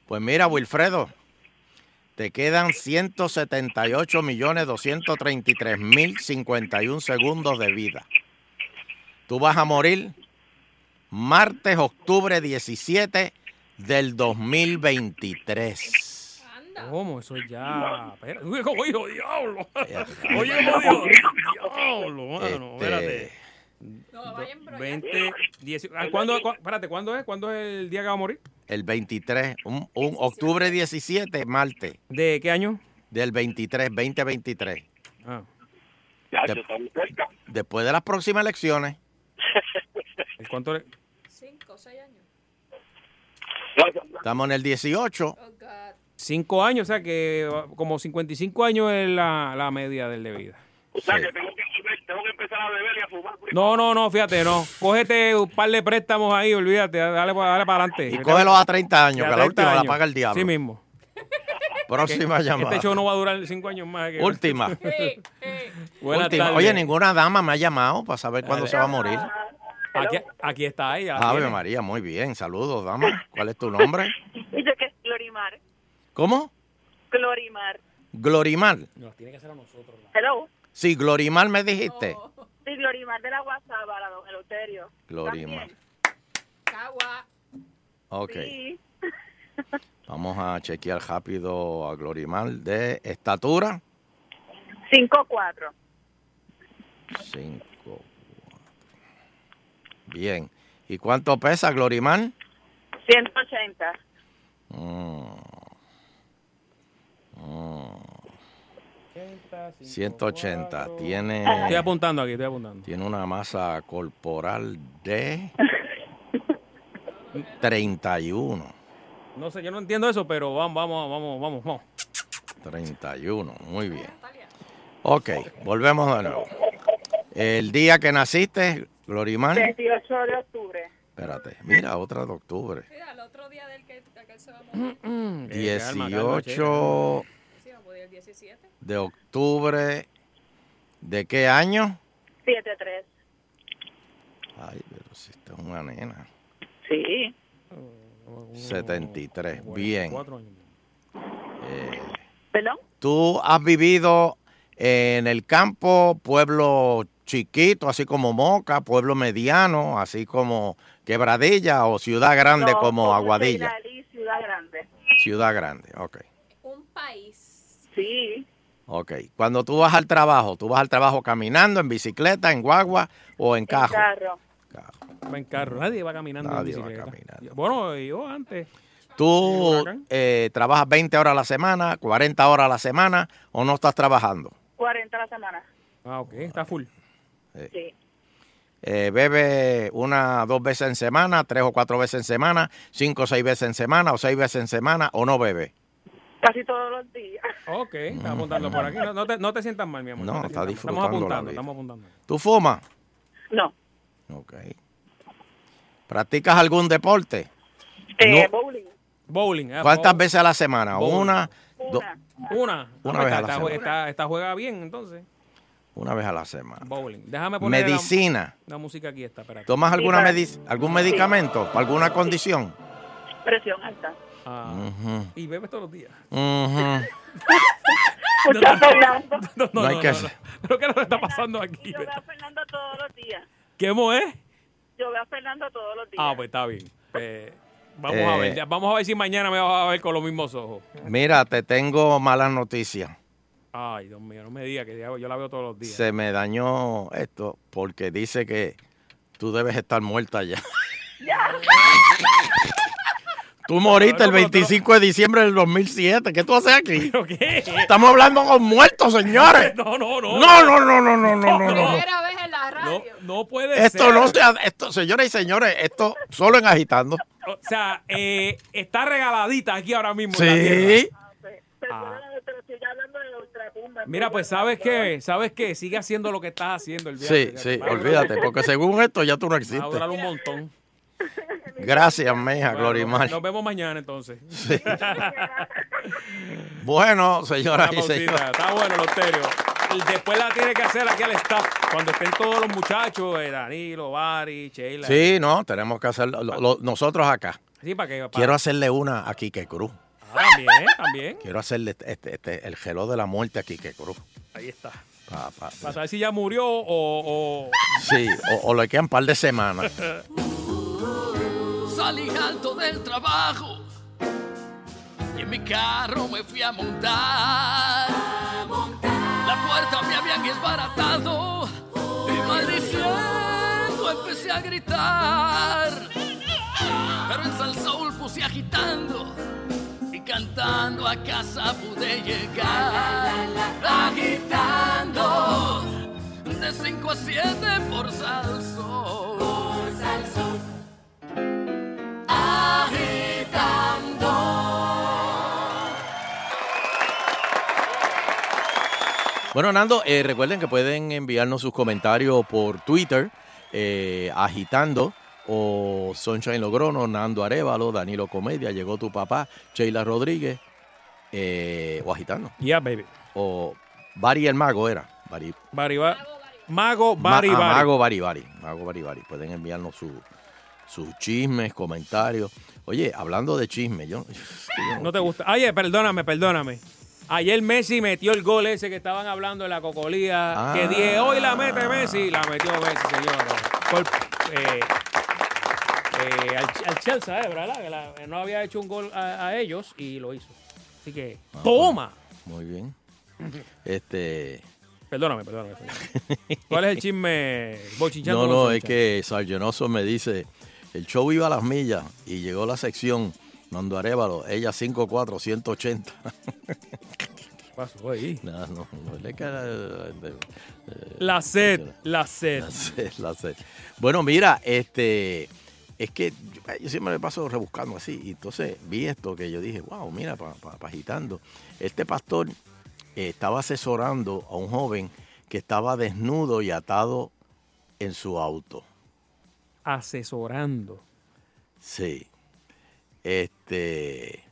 Pues mira, Wilfredo, te quedan 178 millones 233 mil 51 segundos de vida. Tú vas a morir martes, octubre 17 del 2023. ¿Cómo? Eso ya. ¿cómo <laughs> dijo? ¡Diablo! Ya, Oye. ¡Diablo, mano! Este, Espérate. No, vayan por allá. 20, 10. ah, ¿Cuándo, cu- espérate, ¿cuándo es? ¿Cuándo es el día que va a morir? El 23, un, un octubre 17, martes, ¿De qué año? del 23, 2023. Ah, Ya, Te- yo está muy cerca. Después de las próximas elecciones, <laughs> ¿el ¿cuánto le- Cinco o seis años. Estamos en el 18. Oh, God. Cinco años, o sea que como 55 años es la, la media del de vida. O sea Sí. que tengo que, tengo que empezar a beber. No, no, no, fíjate, no. Cógete un par de préstamos ahí, olvídate, dale, dale para adelante. Y cógelo a 30 años, Ya, que la 30 última la paga el diablo. Sí mismo. Próxima llamada. Este show no va a durar cinco años más. que- Última. <laughs> Oye, ninguna dama me ha llamado para saber cuándo Dale. se va a morir. Aquí, aquí está ella. Ave tiene. María, muy bien. Saludos, dama. ¿Cuál es tu nombre? Dice que es Glorimar. ¿Cómo? Glorimar. Glorimar. Nos tiene que hacer a nosotros. Hello. Sí, Glorimar me dijiste. Sí, Glorimar de la WhatsApp para don Eleuterio. Glorimar. Cagua. Ok. Sí. <laughs> Vamos a chequear rápido a Glorimar de estatura. 5-4. 5. Bien. ¿Y cuánto pesa Glorimar? 180. Mm. Mm. 180. Tiene. Estoy apuntando aquí, estoy apuntando. Tiene una masa corporal de <laughs> 31. No sé, yo no entiendo eso, pero vamos, vamos, vamos, vamos, vamos. 31, muy bien. Ok, volvemos de nuevo. El día que naciste, Glorimar. 28 de octubre. Espérate, mira, otra de octubre. Mira, el otro día del que, aquel se va a morir. Eh, calma, calma, 18 Sí, va a morir el 17. De octubre. ¿De qué año? 7-3. Ay, pero si esta es una nena. Sí. 73, bien. Cuatro años. Eh, ¿Perdón? ¿Tú has vivido en el campo, pueblo chiquito, así como Moca, pueblo mediano, así como Quebradilla o ciudad grande No, como Aguadilla? Ciudad Grande. Ciudad grande, ok. Un país. Sí. Ok. Cuando tú vas al trabajo, ¿tú vas al trabajo caminando, en bicicleta, en guagua o en cajo? Carro. Va en carro, nadie va caminando Nadie en va bicicleta. Bueno, yo antes. ¿Tú eh, trabajas 20 horas a la semana, 40 horas a la semana o no estás trabajando? 40 a la semana. Ah, ok, está full. Sí. Eh, ¿Bebe una, dos veces en semana, tres o cuatro veces en semana, cinco o seis veces en semana o seis veces en semana o no bebe? Casi todos los días. Ok, está apuntando por aquí. No, no te, no te sientas mal, mi amor. No, te está disfrutando Estamos la apuntando, estamos apuntando. ¿Tú fumas? No. Ok. ¿Practicas algún deporte? Eh, No. Bowling. Bowling. ah, ¿Cuántas bow- veces a la semana? Bowling. Una, do- Una. Una Ah, vez a esta, la semana. esta- esta juega bien, entonces. una vez a la semana. Bowling. Déjame poner la- Medicina. La, música aquí está, espérate. ¿Tomas alguna medic- algún medicamento para alguna condición? Presión alta. Ah, Y bebes todos los días. Escucha, Fernando. No, no, No hay no, que no, no. ¿Pero qué es lo que está pasando aquí? Yo veo a Fernando todos los días. ¿Qué es? Yo veo a Fernando todos los días. Ah, pues está bien. Pues, vamos Eh. a ver. ya- Vamos a ver si mañana me vas a ver con los mismos ojos. Mira, te tengo malas noticias. Ay, Dios mío, no me digas que ya- yo la veo todos los días. Se me dañó esto porque dice que tú debes estar muerta ya. <laughs> Tú moriste el 25 de diciembre del 2007. ¿Qué tú haces aquí? ¿Pero qué? Estamos hablando con muertos, señores. <laughs> No, no, no. No, no, no, no, no, no, no, no. Primera vez en la radio. No, no puede Esto ser. no se ha- esto, señores y señores, esto solo en agitando. O sea, eh, está regaladita aquí ahora mismo. en la Sí. tierra. Perdóname, pero estoy hablando de ultratumba. Mira, pues sabes qué, sabes qué, sigue haciendo lo que estás haciendo el Sí, sí, olvídate, porque según esto ya tú no Va a existes. durar un montón. <laughs> Gracias, mija, Bueno, Glorimar. Nos vemos mañana entonces. Sí. <laughs> Bueno, señoras y señores. Está bueno, Loterio. Después la tiene que hacer aquí al staff. Cuando estén todos los muchachos, eh, Danilo, Bari, Sheila. Sí, no, tenemos que hacerlo lo- lo- nosotros acá. Sí, para para- Quiero hacerle una a Quique Cruz. Ah, también, también. Quiero hacerle este, este- este- el gelo de la muerte a Quique Cruz. Ahí está. Pa- pa- Para saber si ya murió o. o- sí, o, o le quedan un par de semanas. Salí alto del trabajo y en mi carro me fui a montar. La puerta me habían desbaratado y maldiciendo empecé a gritar. Pero en Salsoul puse agitando cantando a casa pude llegar. Agitando de 5 a 7 por Salsoul. Por. Agitando. Bueno, Nando, eh, recuerden que pueden enviarnos sus comentarios por Twitter, eh, agitando, o Sunshine Logrono, Nando Arevalo, Danilo Comedia, llegó tu papá, Sheila Rodríguez. eh, o agitando. Yeah, baby. O Bari el Mago era. Bari, Bari, ba- Mago Ma- Bari ah, Bari. Mago Bari Bari. Mago Bari Bari. Pueden enviarnos su- sus chismes, comentarios. Oye, hablando de chismes, yo, <laughs> yo No te gusta. Oye, perdóname, perdóname. Ayer Messi metió el gol ese que estaban hablando de la cocolía. Ah. Que dije, hoy la mete Messi. La metió Messi, señores. Gol, eh, eh, al, al Chelsea, eh, ¿verdad? Que la- no había hecho un gol a, a ellos y lo hizo. Así que, Ah, ¡toma! Muy bien. Este. Perdóname, perdóname. ¿Cuál es el chisme? No, no, es que Sargenoso me dice, el show iba a las millas y llegó la sección Nando Arevalo, ella 5'4", 180. ¿Qué pasó ahí? No, no, no, eh, eh, La sed, la sed. La sed, la sed. Bueno, mira, este, es que yo, yo siempre me paso rebuscando así. Y entonces vi esto que yo dije, wow, mira, para agitando. Este pastor eh, estaba asesorando a un joven que estaba desnudo y atado en su auto. Asesorando. Sí. Este.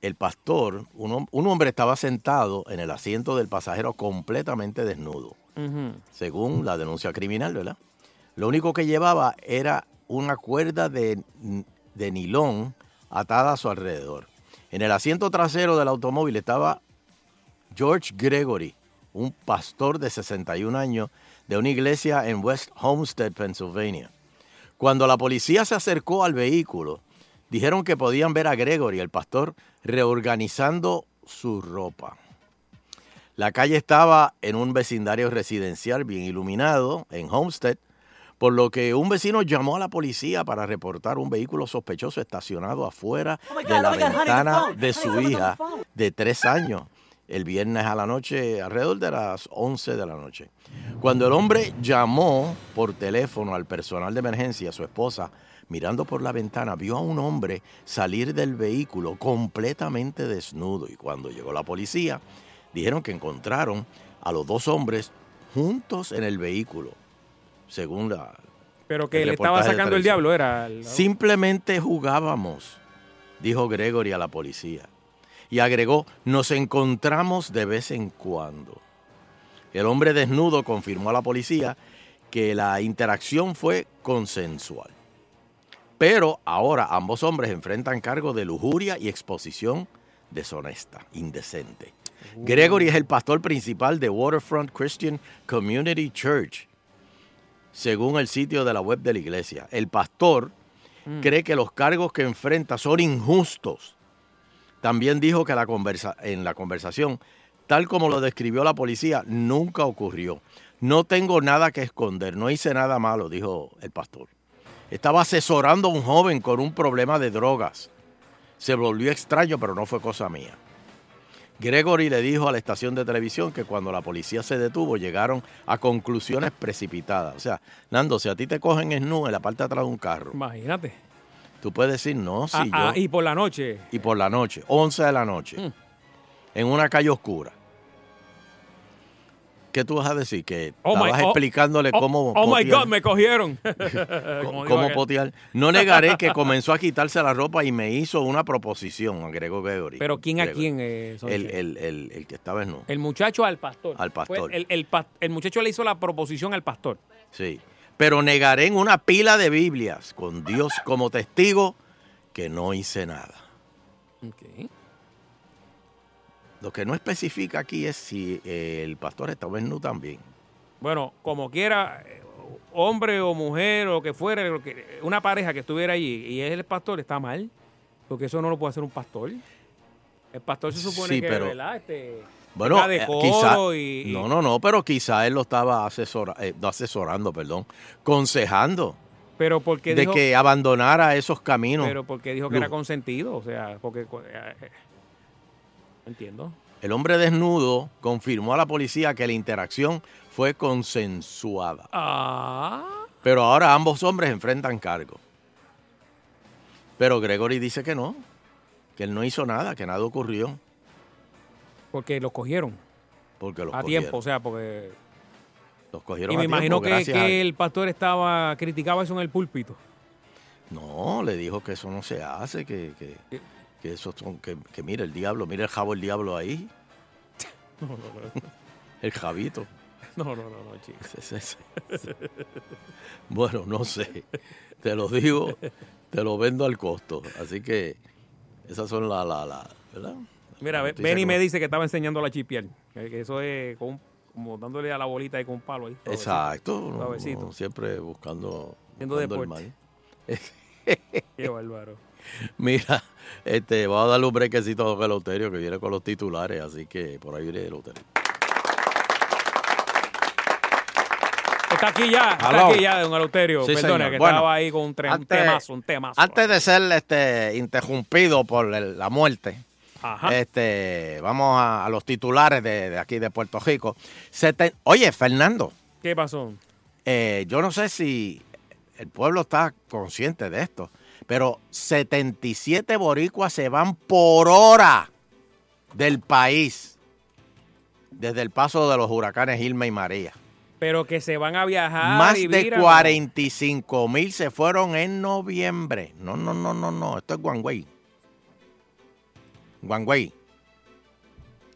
El pastor, un, hom- un hombre estaba sentado en el asiento del pasajero completamente desnudo según la denuncia criminal, ¿verdad? Lo único que llevaba era una cuerda de, de nilón atada a su alrededor. En el asiento trasero del automóvil estaba George Gregory, un pastor de 61 años de una iglesia en West Homestead, Pennsylvania. Cuando la policía se acercó al vehículo, dijeron que podían ver a Gregory, el pastor, reorganizando su ropa. La calle estaba en un vecindario residencial bien iluminado, en Homestead, por lo que un vecino llamó a la policía para reportar un vehículo sospechoso estacionado afuera Oh de la oh my God, honey, the ventana de su hija de tres años, el viernes a la noche, alrededor de las 11 de la noche. Cuando el hombre llamó por teléfono al personal de emergencia, su esposa, mirando por la ventana, vio a un hombre salir del vehículo completamente desnudo. Y cuando llegó la policía, dijeron que encontraron a los dos hombres juntos en el vehículo, según la... Pero que le estaba sacando el diablo, era. el- Simplemente jugábamos, dijo Gregory a la policía. Y agregó, nos encontramos de vez en cuando. El hombre desnudo confirmó a la policía que la interacción fue consensual. Pero ahora ambos hombres enfrentan cargo de lujuria y exposición deshonesta, indecente. Gregory es el pastor principal de Waterfront Christian Community Church, según el sitio de la web de la iglesia. El pastor Mm. cree que los cargos que enfrenta son injustos. También dijo que la conversa- en la conversación, tal como lo describió la policía, nunca ocurrió. No tengo nada que esconder, no hice nada malo, dijo el pastor. Estaba asesorando a un joven con un problema de drogas. Se volvió extraño, pero no fue cosa mía. Gregory le dijo a la estación de televisión que cuando la policía se detuvo llegaron a conclusiones precipitadas. O sea, Nando, si a ti te cogen en en la parte de atrás de un carro, Imagínate. tú puedes decir, no, si Ah, yo... ah, y por la noche. y por la noche, 11 de la noche, Mm. en una calle oscura. ¿Qué tú vas a decir? Que Oh my- estabas oh- explicándole oh- cómo... Oh, my God, me cogieron. <laughs> cómo- cómo potear. No negaré que comenzó a quitarse la ropa y me hizo una proposición, agregó Gregory. Pero ¿quién a quién? eh? El, el, el, el que estaba desnudo. El muchacho al pastor. Al pastor. Fue el, el pas- el muchacho le hizo la proposición al pastor. Sí. Pero negaré en una pila de Biblias, con Dios como testigo, que no hice nada. Lo que no especifica aquí es si eh, el pastor estaba desnudo también. Bueno, como quiera, hombre o mujer o que fuera, una pareja que estuviera allí y es el pastor, está mal. Porque eso no lo puede hacer un pastor. El pastor se supone Sí, que, pero- ¿verdad? Este, Bueno, eh, decoro quizá, y, y- no, no, no, pero quizá él lo estaba asesora, eh, asesorando, perdón, consejando Pero porque de dijo, que abandonara esos caminos. pero porque dijo que era consentido, o sea, porque eh, entiendo. El hombre desnudo confirmó a la policía que la interacción fue consensuada. Ah, Pero ahora ambos hombres enfrentan cargo. Pero Gregory dice que no, que él no hizo nada, que nada ocurrió. porque los cogieron Porque los a cogieron. tiempo, o sea, porque Los cogieron y me a tiempo, imagino que, a- que el pastor estaba criticaba eso en el púlpito. No, le dijo que eso no se hace, que, que- Que esos son, que, que mira el diablo, mira el jabo el diablo ahí. No, no, no. El jabito. No, no, no, no, ese. Bueno, no sé. Te lo digo, te lo vendo al costo. Así que esas son las, la, la, ¿verdad? Mira, La Benny que- me dice que estaba enseñando a. Que que eso es con como dándole a la bolita ahí con un palo ahí. suavecito. Exacto. Suavecito. uno siempre buscando, buscando el mal. Qué bárbaro. <laughs> Mira, este, vamos a darle un brequecito a Don Eleuterio que viene con los titulares, así que por ahí viene Eleuterio. Está aquí ya, está aquí ya, don Eleuterio. Sí, Perdone, señor. que Bueno, estaba ahí con un, tre- un antes- temazo, un temazo. Antes de ser este, interrumpido por el- la muerte, Ajá. este, vamos a, a los titulares de, de aquí de Puerto Rico. Seten- Oye, Fernando, ¿Qué pasó? eh, yo no sé si el pueblo está consciente de esto, pero 77 boricuas se van por hora del país desde el paso de los huracanes Irma y María. Pero que se van a viajar. Más y de mira, 45 mil se fueron en noviembre. No, no, no, no, no. Esto es Guangüey. Guangüey.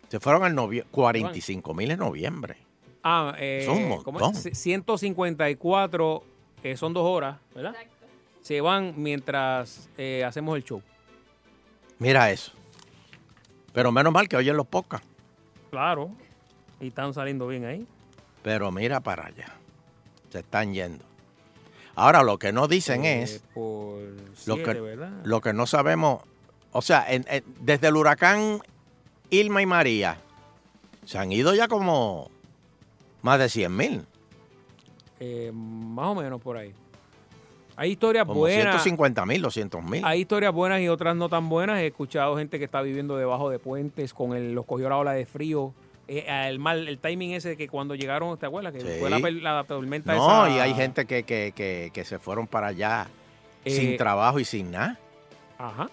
Se fueron en noviembre. 45 mil en noviembre. Ah, eh, Son un ¿cómo montón. es? 154, eh, son dos horas, ¿verdad? Se van mientras eh, hacemos el show. Mira eso. Pero menos mal que oyen los pocas. Claro. Y están saliendo bien ahí. Pero mira para allá. Se están yendo. Ahora lo que no dicen Eh, es Por lo que, ¿verdad? lo que no sabemos. O sea, en- en- desde el huracán Irma y María se han ido ya como más de 100 mil. Eh, más o menos por ahí. Hay historias Como buenas. 150 mil, 200 mil. Hay historias buenas y otras no tan buenas. He escuchado gente que está viviendo debajo de puentes con el, los cogió la ola de frío. Eh, el mal, el timing ese de que cuando llegaron, ¿te acuerdas? Que Sí. fue la, la tormenta No, esa. y hay gente que, que, que, que se fueron para allá Eh, sin trabajo y sin nada. Ajá.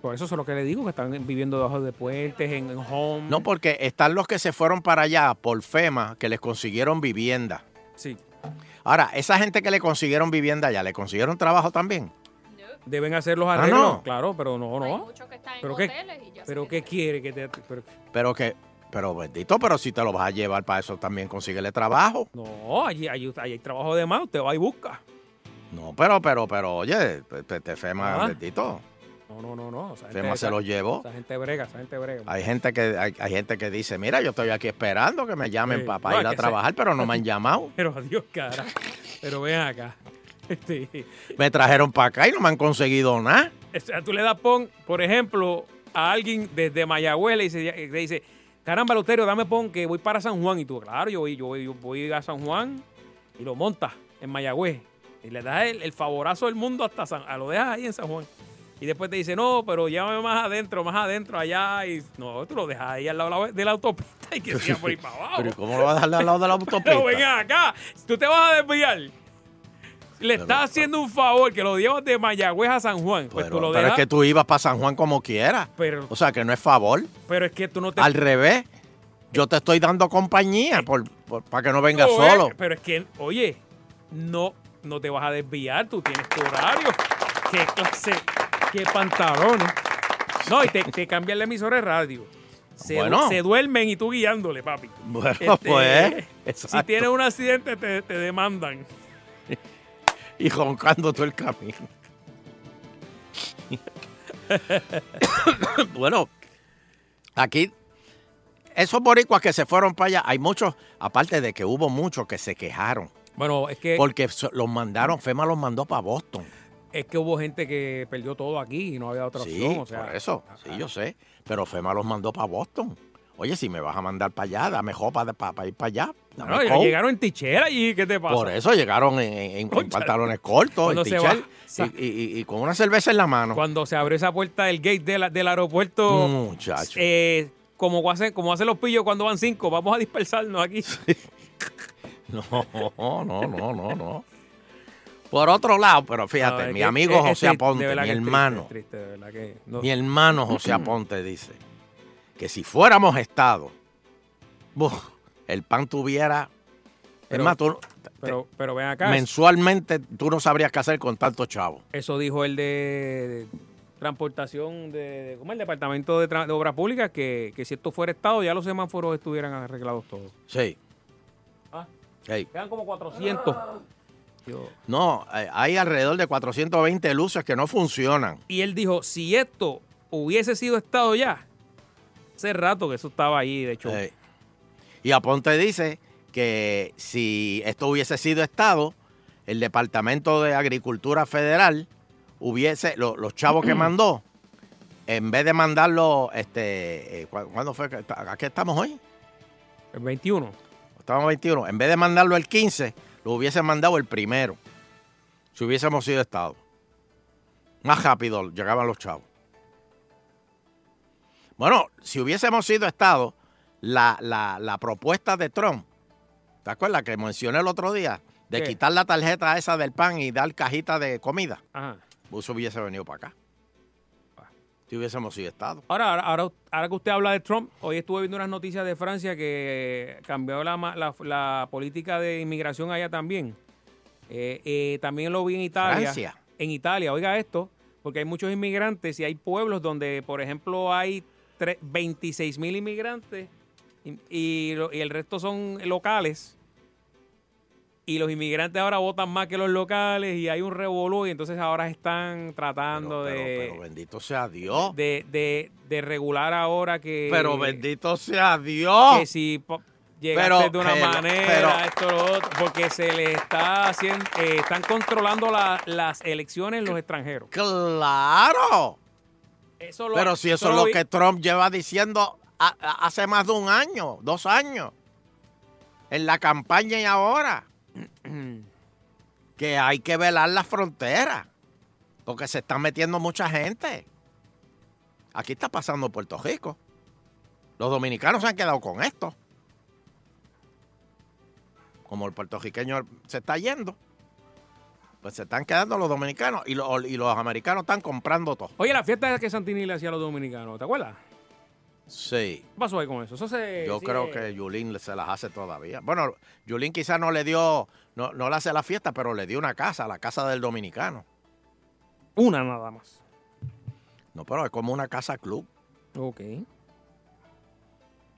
Por eso es lo que le digo, que están viviendo debajo de puentes, en, en home. No, porque están los que se fueron para allá por FEMA, que les consiguieron vivienda. Sí. Ahora, esa gente que le consiguieron vivienda allá, ¿le consiguieron trabajo también? Deben hacer los Ah, arreglos, no. claro, pero no, no. muchos que están en ¿Pero qué, hoteles y ya pero qué quiere que te... pero- Pero que, pero bendito, pero si te lo vas a llevar para eso también consíguele trabajo. no, allí, allí- allí hay trabajo de más, usted va y busca. No, pero, pero, pero, oye, te, te- te FEMA, Ah. bendito. No, no, no, no. esa se esa- lo llevó. Esa gente brega, esa gente brega. Hay gente que hay, hay gente que dice, mira, yo estoy aquí esperando que me llamen Sí. para No, ir a trabajar, pero no me han <laughs> llamado. Pero adiós, cara. Pero ven acá. <laughs> Me trajeron para acá y no me han conseguido nada. o sea, tú le das pon, por ejemplo, a alguien desde Mayagüez le dice, le dice caramba, Luterio, dame pon que voy para San Juan. Y tú, claro, yo voy, yo voy, yo voy a San Juan y lo montas en Mayagüez. Y le das el, el favorazo del mundo hasta San a lo dejas ahí en San Juan. Y después te dice, no, pero llévame más adentro, más adentro, allá. Y no, tú lo dejas ahí al lado de la- autopista y que siga por ahí <laughs> para abajo. Pero ¿y ¿cómo lo vas a dejar al lado de la <laughs> autopista? Pero ven acá, si tú te vas a desviar, le estás haciendo un favor que lo llevas de Mayagüez a San Juan. Pues Pero, tú lo pero es que tú ibas para San Juan como quieras. Pero- o sea, que no es favor. Pero es que tú no te. Al revés, yo te estoy dando compañía por, por- para que no vengas Oye, solo. Pero es que, oye, no, no te vas a desviar, tú tienes tu horario. ¿Qué clase? ¿Qué pantalones? No, y te, te cambian la emisora de radio. Se, Bueno. se duermen y tú guiándole, papi. Bueno, Este, pues, Si tienes un accidente, te, te demandan. <laughs> Y roncando todo el camino. <laughs> bueno, aquí, esos boricuas que se fueron para allá, hay muchos, aparte de que hubo muchos que se quejaron. Bueno, es que, Porque los mandaron, FEMA los mandó para Boston. Es que hubo gente que perdió todo aquí y no había otra Sí, opción. O sea, por eso, sí, yo sé. Pero FEMA los mandó para Boston. Oye, si me vas a mandar para allá, dame jopa para ir para allá. Dame No, llegaron en tichera y ¿qué te pasa? Por eso llegaron en, en- en Concha. pantalones cortos, en sa- y, y- y con una cerveza en la mano. Cuando se abrió esa puerta del gate de la- del aeropuerto, Muchacho. eh, como hacen como hacen los pillos cuando van cinco, vamos a dispersarnos aquí. <laughs> No, no, no, no, no. Por otro lado, pero fíjate, No, mi amigo es- José Aponte, mi hermano, triste, que no. mi hermano José Aponte dice que si fuéramos Estado, buf, el pan tuviera... Pero- es más, tú- pero, pero ven acá. mensualmente tú no sabrías qué hacer con tanto chavo. Eso dijo el de. transportación de, ¿cómo el Departamento de Obras Públicas que, que si esto fuera Estado ya los semáforos estuvieran arreglados todos. Sí. Ah. Sí. Quedan como 400. Yo- No, eh, hay alrededor de 420 luces que no funcionan. Y él dijo, si esto hubiese sido Estado ya, hace rato que eso estaba ahí, de hecho. Eh, Y Aponte dice que si esto hubiese sido Estado, el Departamento de Agricultura Federal hubiese, lo- los chavos que <clears throat> mandó, en vez de mandarlo, este, eh, ¿cu- ¿cuándo fue? ¿A qué estamos hoy? El 21. Estamos 21. En vez de mandarlo el 15, lo hubiese mandado el primero. Si hubiésemos sido Estado. Más rápido llegaban los chavos. Bueno, si hubiésemos sido Estado, la, la- la propuesta de Trump, ¿te acuerdas que mencioné el otro día? De ¿Qué? quitar la tarjeta esa del pan y dar cajita de comida. Ajá. Eso hubiese venido para acá. Si hubiésemos sido Estado. Ahora, ahora, ahora, ahora que usted habla de Trump, hoy estuve viendo unas noticias de Francia que cambió la, ma- la- la política de inmigración allá también. Eh, eh, también lo vi en Italia. Francia. En Italia, oiga esto, porque hay muchos inmigrantes y hay pueblos donde, por ejemplo, hay tre- 26 mil inmigrantes y, y lo- y el resto son locales. Y los inmigrantes ahora votan más que los locales y hay un revolú y entonces ahora están tratando Pero, de pero bendito sea Dios. de, de, de regular ahora que. Pero bendito sea Dios. Que si llegaste Pero, de una pero, manera, pero- esto, lo otro, porque se le está haciendo. eh, están controlando la- las elecciones los extranjeros. ¡Claro! Eso lo- Pero si eso es lo lo vi- que Trump lleva diciendo a- a- hace más de un año, dos años, en la campaña y ahora, <clears throat> que hay que velar las fronteras, porque se está metiendo mucha gente. Aquí está pasando Puerto Rico. Los dominicanos se han quedado con esto. Como el puertorriqueño se está yendo, pues se están quedando los dominicanos y los, y los americanos están comprando todo. Oye, la fiesta que Santini le hacía a los dominicanos, ¿te acuerdas? Sí. ¿Qué pasó ahí con eso? Eso se. Yo sigue- creo que Yulín se las hace todavía. Bueno, Yulín quizás no le dio, no, no le hace la fiesta, pero le dio una casa, la casa del dominicano. Una nada más. No, pero es como una casa club. Ok.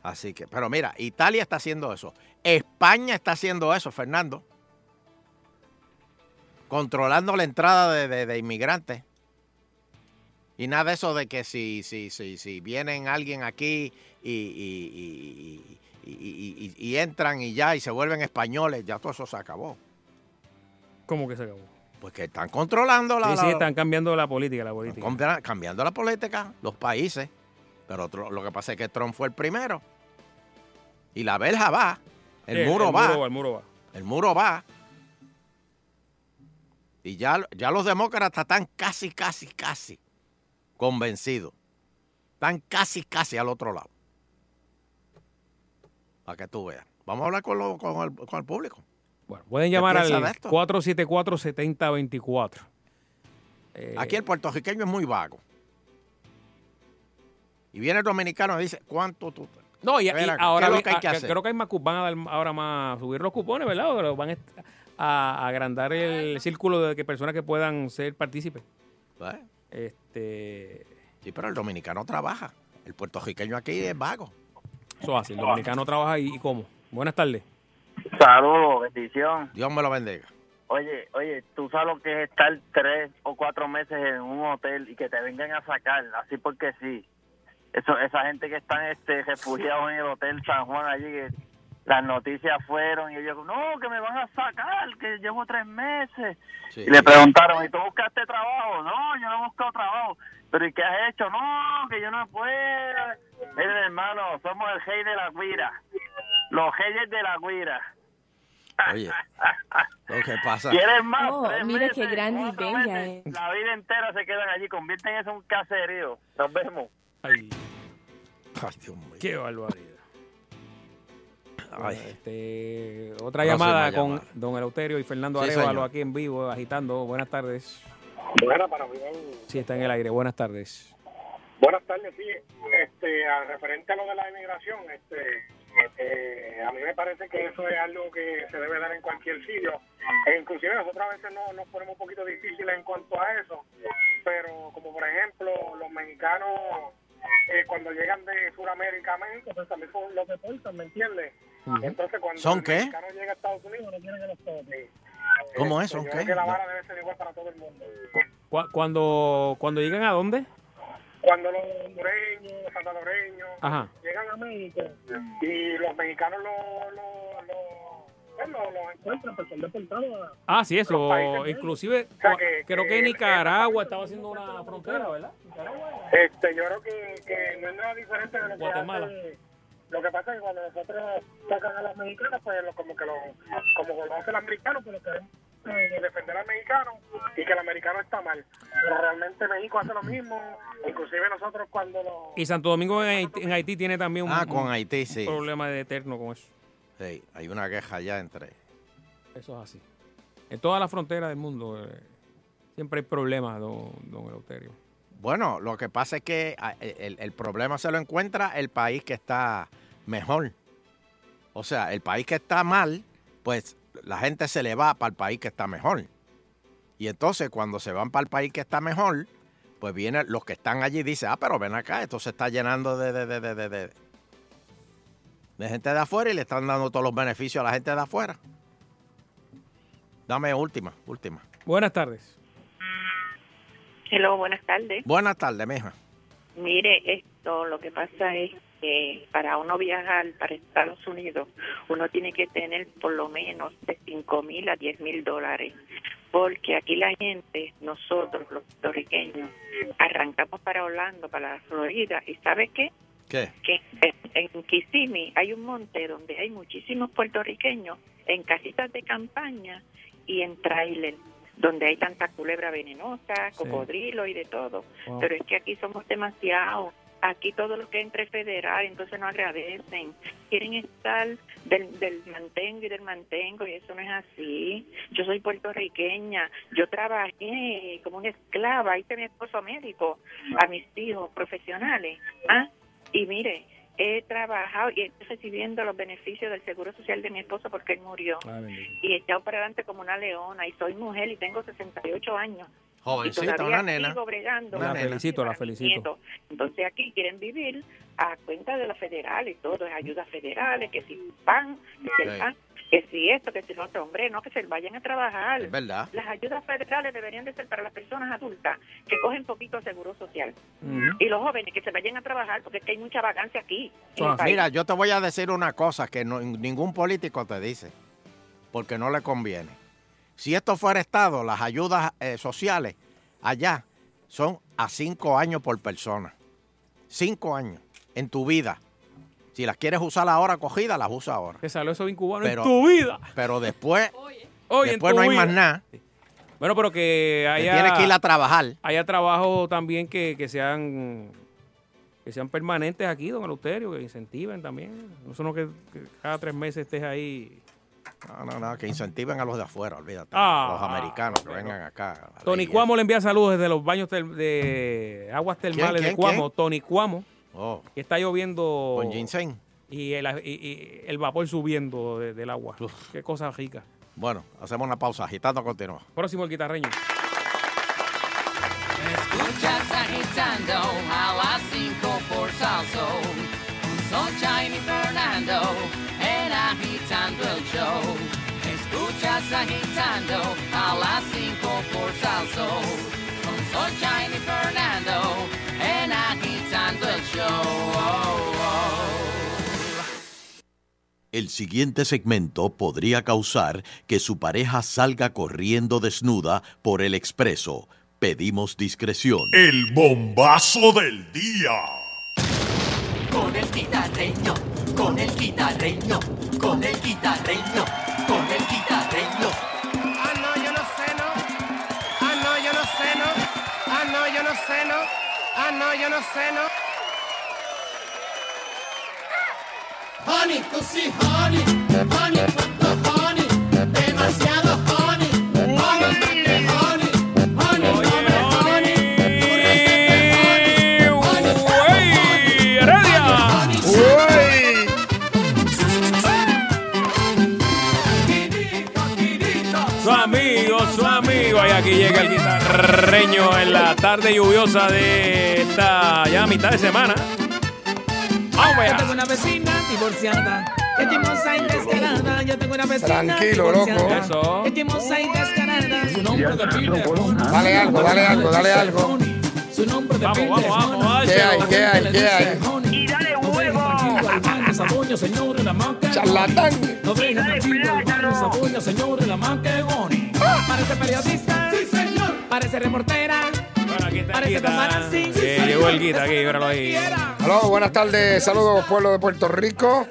Así que, pero mira, Italia está haciendo eso. España está haciendo eso, Fernando. Controlando la entrada de, de- de inmigrantes. Y nada de eso de que si, si, si, si vienen alguien aquí y, y- y- entran y ya y se vuelven españoles, ya todo eso se acabó. ¿Cómo que se acabó? Pues que están controlando la, Sí, sí, están cambiando la política, la política. Cambiando la política, los países. Pero otro- lo que pasa es que Trump fue el primero. Y la verja va. El Sí, muro el va. muro va, el muro va. El muro va. Y ya, ya los demócratas están casi, casi, casi convencidos. Están casi, casi al otro lado. Para que tú veas. Vamos a hablar con, lo- con el, con el público. Bueno, pueden ¿Qué llamar al de esto? 474-7024. Eh, Aquí el puertorriqueño es muy vago. Y viene el dominicano y dice, ¿cuánto tú? No, y, y ahora ¿qué es lo que hay ah, que hacer? creo que hay más van a dar ahora más subir los cupones, ¿verdad? O van a, a agrandar el círculo de que personas que puedan ser partícipes. ¿Eh? Este, Sí, pero el dominicano trabaja. El puertorriqueño aquí es vago. eso así, el dominicano trabaja y, y cómo. Buenas tardes. Saludos, bendición. Dios me lo bendiga. Oye, oye, tú sabes lo que es estar tres o cuatro meses en un hotel y que te vengan a sacar, así porque sí. Eso, esa gente que están este, refugiados en el hotel San Juan allí, las noticias fueron y ellos, no, que me van a sacar, que llevo tres meses. Sí. Y le preguntaron, ¿y tú buscaste trabajo? No, yo no he buscado trabajo. ¿Pero y qué has hecho? No, que yo no puedo. Miren, hermano, somos el rey de la guira. Los reyes de la guira. Oye, lo que pasa. ¿Quieres más? Oh, mira qué grande y bella es. La vida entera se quedan allí, convierten eso en un caserío. Nos vemos. Ay, Ay, Dios mío. qué barbaridad. Ay. Este, otra Próxima llamada con llamada. don Eleuterio y Fernando Sí, Arevalo señor. aquí en vivo, agitando. Buenas tardes. Bueno, para mí, Sí, está en el aire. Buenas tardes. buenas tardes, sí. Este, al referente a lo de la inmigración, este, Eh, a mí me parece que eso es algo que se debe dar en cualquier sitio. E inclusive nosotros a veces no, nos ponemos un poquito difíciles en cuanto a eso, pero como por ejemplo los mexicanos eh, cuando llegan de Sudamérica a México, pues también son los deportan, ¿me entiendes? Entonces cuando ¿Son el qué? mexicano llega a Estados Unidos no quiere que los toque. ¿Cómo Eh, es? ¿Son creo qué? que la vara debe ser igual para todo el mundo. Cu- Cuando, cuando llegan a dónde? Cuando los hondureños, los salvadoreños Ajá. llegan a México y los mexicanos los lo, lo, pues, lo- los encuentran, pues son deportados a... Ah, sí, eso. países Inclusive, O sea, cua- que- creo que que el- Nicaragua estaba haciendo una frontera, ¿verdad? Este, yo creo que, que no es nada diferente de lo que Guatemala. hace- Lo que pasa es que cuando nosotros sacan a los mexicanos, pues lo- como que lo, como lo hace el americano, pues lo queremos eh, defender al mexicano y que el americano está mal. Pero realmente México hace lo mismo, inclusive nosotros cuando lo... Y Santo Domingo en Haití, en Haití tiene también un, Ah, con un Haití, sí. problema de eterno con eso. Sí, hay una queja ya entre... Eso es así. En todas las fronteras del mundo eh, siempre hay problemas, don, don Eleuterio. Bueno, lo que pasa es que ah, el, el problema se lo encuentra el país que está mejor. O sea, el país que está mal, pues la gente se le va para el país que está mejor. Y entonces cuando se van para el país que está mejor, pues vienen los que están allí y dicen, ah, pero ven acá, esto se está llenando de, de, de, de, de, de- gente de afuera y le están dando todos los beneficios a la gente de afuera. Dame última, última. Buenas tardes. Hello, buenas tardes. Buenas tardes, mija. Mire, esto lo que pasa es que para uno viajar para Estados Unidos, uno tiene que tener por lo menos de 5 mil a 10 mil dólares. Porque aquí la gente, nosotros los puertorriqueños, arrancamos para Orlando, para la Florida, y ¿sabe qué? ¿Qué? que en en Kissimmee hay un monte donde hay muchísimos puertorriqueños en casitas de campaña y en trailer donde hay tanta culebra venenosa, Sí. cocodrilo y de todo. Wow. Pero es que aquí somos demasiados. Aquí todo lo que entre federal, entonces no agradecen. Quieren estar del, del mantengo y del mantengo, y eso no es así. Yo soy puertorriqueña. Yo trabajé como una esclava. Hice mi esposo médico a mis hijos profesionales. ¿ah? Y mire, he trabajado y estoy recibiendo los beneficios del seguro social de mi esposo porque él murió. y he echado para adelante como una leona y soy mujer y tengo 68 años. Jovencita, una nena. sigo bregando. La felicito, la felicito. Entonces aquí quieren vivir a cuenta de la federal y todo, es ayudas federales, que si pan, que si el pan, que si esto, que si lo otro, hombre, no, que se vayan a trabajar. Es verdad. Las ayudas federales deberían de ser para las personas adultas que cogen poquito seguro social. Y los jóvenes que se vayan a trabajar porque es que hay mucha vacancia aquí. país. Mira, yo te voy a decir una cosa que no- ningún político te dice, porque no le conviene. Si esto fuera Estado, las ayudas eh, sociales allá son a cinco años por persona. Cinco años en tu vida. Si las quieres usar ahora cogida, las usa ahora. Te salió eso bien cubano Pero- en tu vida. Pero después, Oye, después no hay vida. más nada. Bueno, pero que haya... tienes que ir a trabajar. Haya trabajo también que, que sean que sean permanentes aquí, don Eleuterio, que incentiven también. No son que, que cada tres meses estés ahí. No, no, no, que incentiven a los de afuera, olvídate. Ah, los americanos que vengan acá. Tony Cuamo le envía saludos desde los baños de aguas termales quién, de Cuamo. quién? Tony Cuamo. Oh. Que está lloviendo. Con ginseng. Y el, y- y el vapor subiendo de- del agua. Qué cosa rica. Bueno, hacemos una pausa, agitando continúa. Próximo el guitarreño. Escuchas agitando a las 5 por salso. Con Sunshine y Fernando en agitando el show. Escuchas agitando a las 5 por salso. El siguiente segmento podría causar que su pareja salga corriendo desnuda por el expreso. Pedimos discreción. El bombazo del día. Con el guitarreño, con el guitarreño, con el guitarreño, con el guitarreño. Ah, no, yo no sé, no. Ah, no, yo no sé, no. Ah, no, yo no sé, no. Ah, no, yo no sé, no. honey, ਤੁਸੀਂ honey, honey, the honey, demasiado honey, honey, honey, honey, come honey, honey, honey, honey, Su amigo, su amigo, y aquí llega el guitarreño en la tarde lluviosa de esta ya mitad de semana. Vamos Yo tengo una vecina divorciada. Que chismosa y descarada. Yo tengo una vecina Tranquilo, loco. divorciada. Eso. Que chismosa y descarada. Su nombre de pila es Moni. Dale algo, dale algo, dale algo. Su nombre de vamos, es vamos, vamos, ¿Qué hay, qué hay, qué hay? Y dale huevo. señores, la manca. Charlatán. No al baño, Saboño, señores, la manca es Moni. Parece periodista. Sí, señor. Parece reportera. Bueno, aquí está el Parece guita. paparazzi. Sí, llegó el guita aquí, míralo ahí. Aló, buenas tardes, saludos pueblo de Puerto Rico,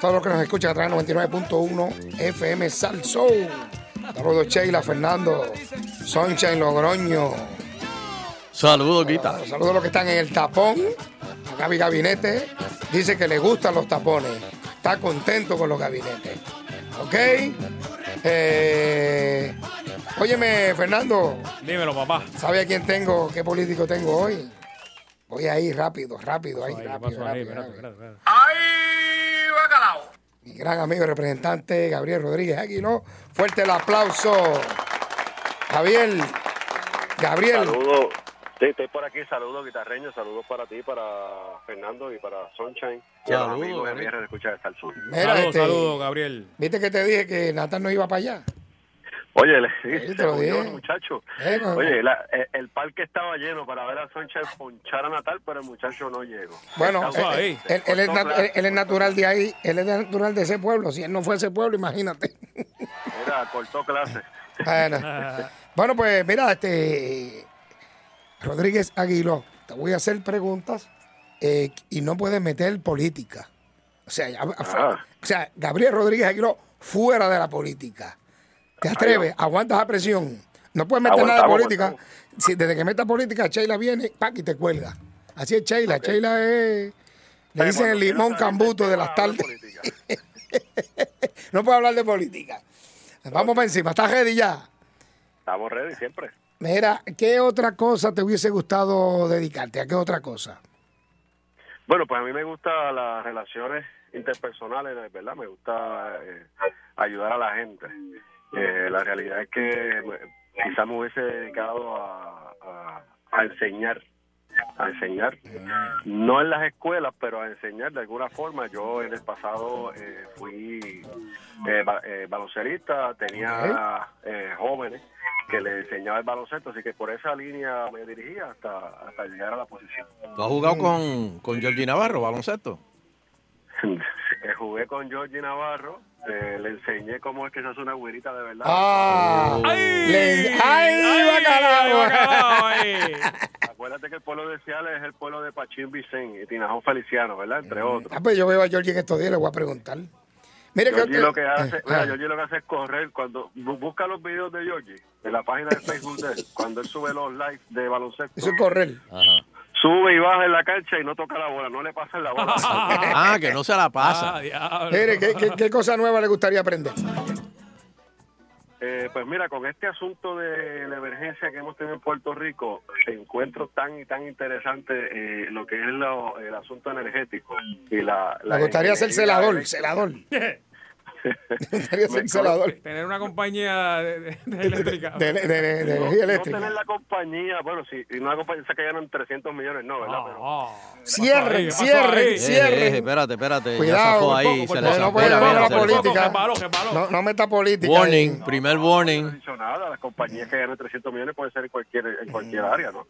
todos los que nos escuchan a través de 99.1 FM Salso. Saludos Sheila, Fernando, Sunshine, Logroño. Saludos, Guita. Saludos a los que están en el tapón. A Gaby Gabinete dice que le gustan los tapones. Está contento con los gabinetes. ¿Ok? Eh, óyeme, Fernando, Dímelo, papá. ¿sabe a quién tengo? ¿Qué político tengo hoy? Voy ahí rápido, rápido, ahí, ¿qué rápido, ahí? rápido, Espérate, rápido. espérate, espérate. ¡Ay, bacalao! Mi gran amigo y representante Gabriel Rodríguez Aguiló. Fuerte el aplauso. Javier, Gabriel. Saludos. Sí, estoy por aquí. Saludos, guitarreño. Saludos para ti, para Fernando y para Sunshine. Y a los Saludos, amigos de Gabriel. Escucha de Salsón. Mira, Saludos, este, saludos, Gabriel. ¿Viste que te dije que Natán no iba para allá? Oye, le, te lo dije. el muchacho. Eh, no. Oye, la- eh, el parque estaba lleno para ver a Sunshine ponchar a Natal, pero el muchacho no llegó. Bueno, él, ahí. él- él es nat- él- él es natural de ahí, él es natural de ese pueblo. Si él no fue a ese pueblo, imagínate. Mira, cortó clase. Bueno, <laughs> bueno, pues mira, este Rodríguez Aguiló, te voy a hacer preguntas eh, y no puedes meter política. O sea, Ah. o sea, Gabriel Rodríguez Aguiló fuera de la política. ¿Te atreves? ¿Aguantas la presión? No puedes meter nada de política. Si, desde que metas política, Sheila viene, pack y te cuelga. Así es Sheila. Sheila es... Le dicen el limón cambuto de las tardes. <laughs> no puedo hablar de política. Vamos para encima. ¿Estás ready ya? Estamos ready siempre. Mira, ¿qué otra cosa te hubiese gustado dedicarte? ¿A qué otra cosa? Bueno, pues a mí me gustan las relaciones interpersonales, ¿verdad? Me gusta eh, ayudar a la gente. Eh, la realidad es que quizás me hubiese dedicado a enseñar, a enseñar, no en las escuelas, pero a enseñar de alguna forma. Yo en el pasado eh, fui eh, ba- eh, baloncerista, tenía eh, jóvenes que le enseñaba el baloncesto, así que por esa línea me dirigía hasta, hasta llegar a la posición. ¿Tú has jugado con, con Georgie Navarro, baloncesto? <laughs> Eh, jugué con Georgie Navarro, eh, le enseñé cómo es que se hace una güerita de verdad. ¡Ah! Le- ¡Ay, bacalao! <laughs> Acuérdate que el pueblo de Ciales es el pueblo de Pachín Vicente y Tinajón Feliciano, ¿verdad? Entre otros. Ah, pues yo veo a Georgie en estos días, le voy a preguntar. Mire que Georgie lo que hace, eh, mira, ah, Georgie lo que hace es correr cuando bu- busca los videos de Georgie en la página de Facebook de él, cuando él sube los lives de baloncesto. eso es correr. Sube y baja en la cancha y no toca la bola, no le pasa la bola. <laughs> Ah, que no se la pasa. Mire, ¿qué, qué, qué cosa nueva le gustaría aprender? Eh, pues mira, con este asunto de la emergencia que hemos tenido en Puerto Rico, encuentro tan y tan interesante eh, lo que es lo- el asunto energético y la. la Me gustaría ser celador, celador. <laughs> Tener una compañía de, de- de eléctrica. De, de- de- de No, energía no eléctrica. tener la compañía, bueno, si una compañía que ganan 300 millones, no, ¿verdad? Pero, Cierren, cierren, Eh, cierren. eh, espérate, espérate. ya Cuidado, ahí. poco, se no, no puede mira, la se política. No, no meta política. Warning, primer warning. no he dicho nada, las compañías que ganan 300 millones pueden ser en cualquier, en cualquier área, ¿no?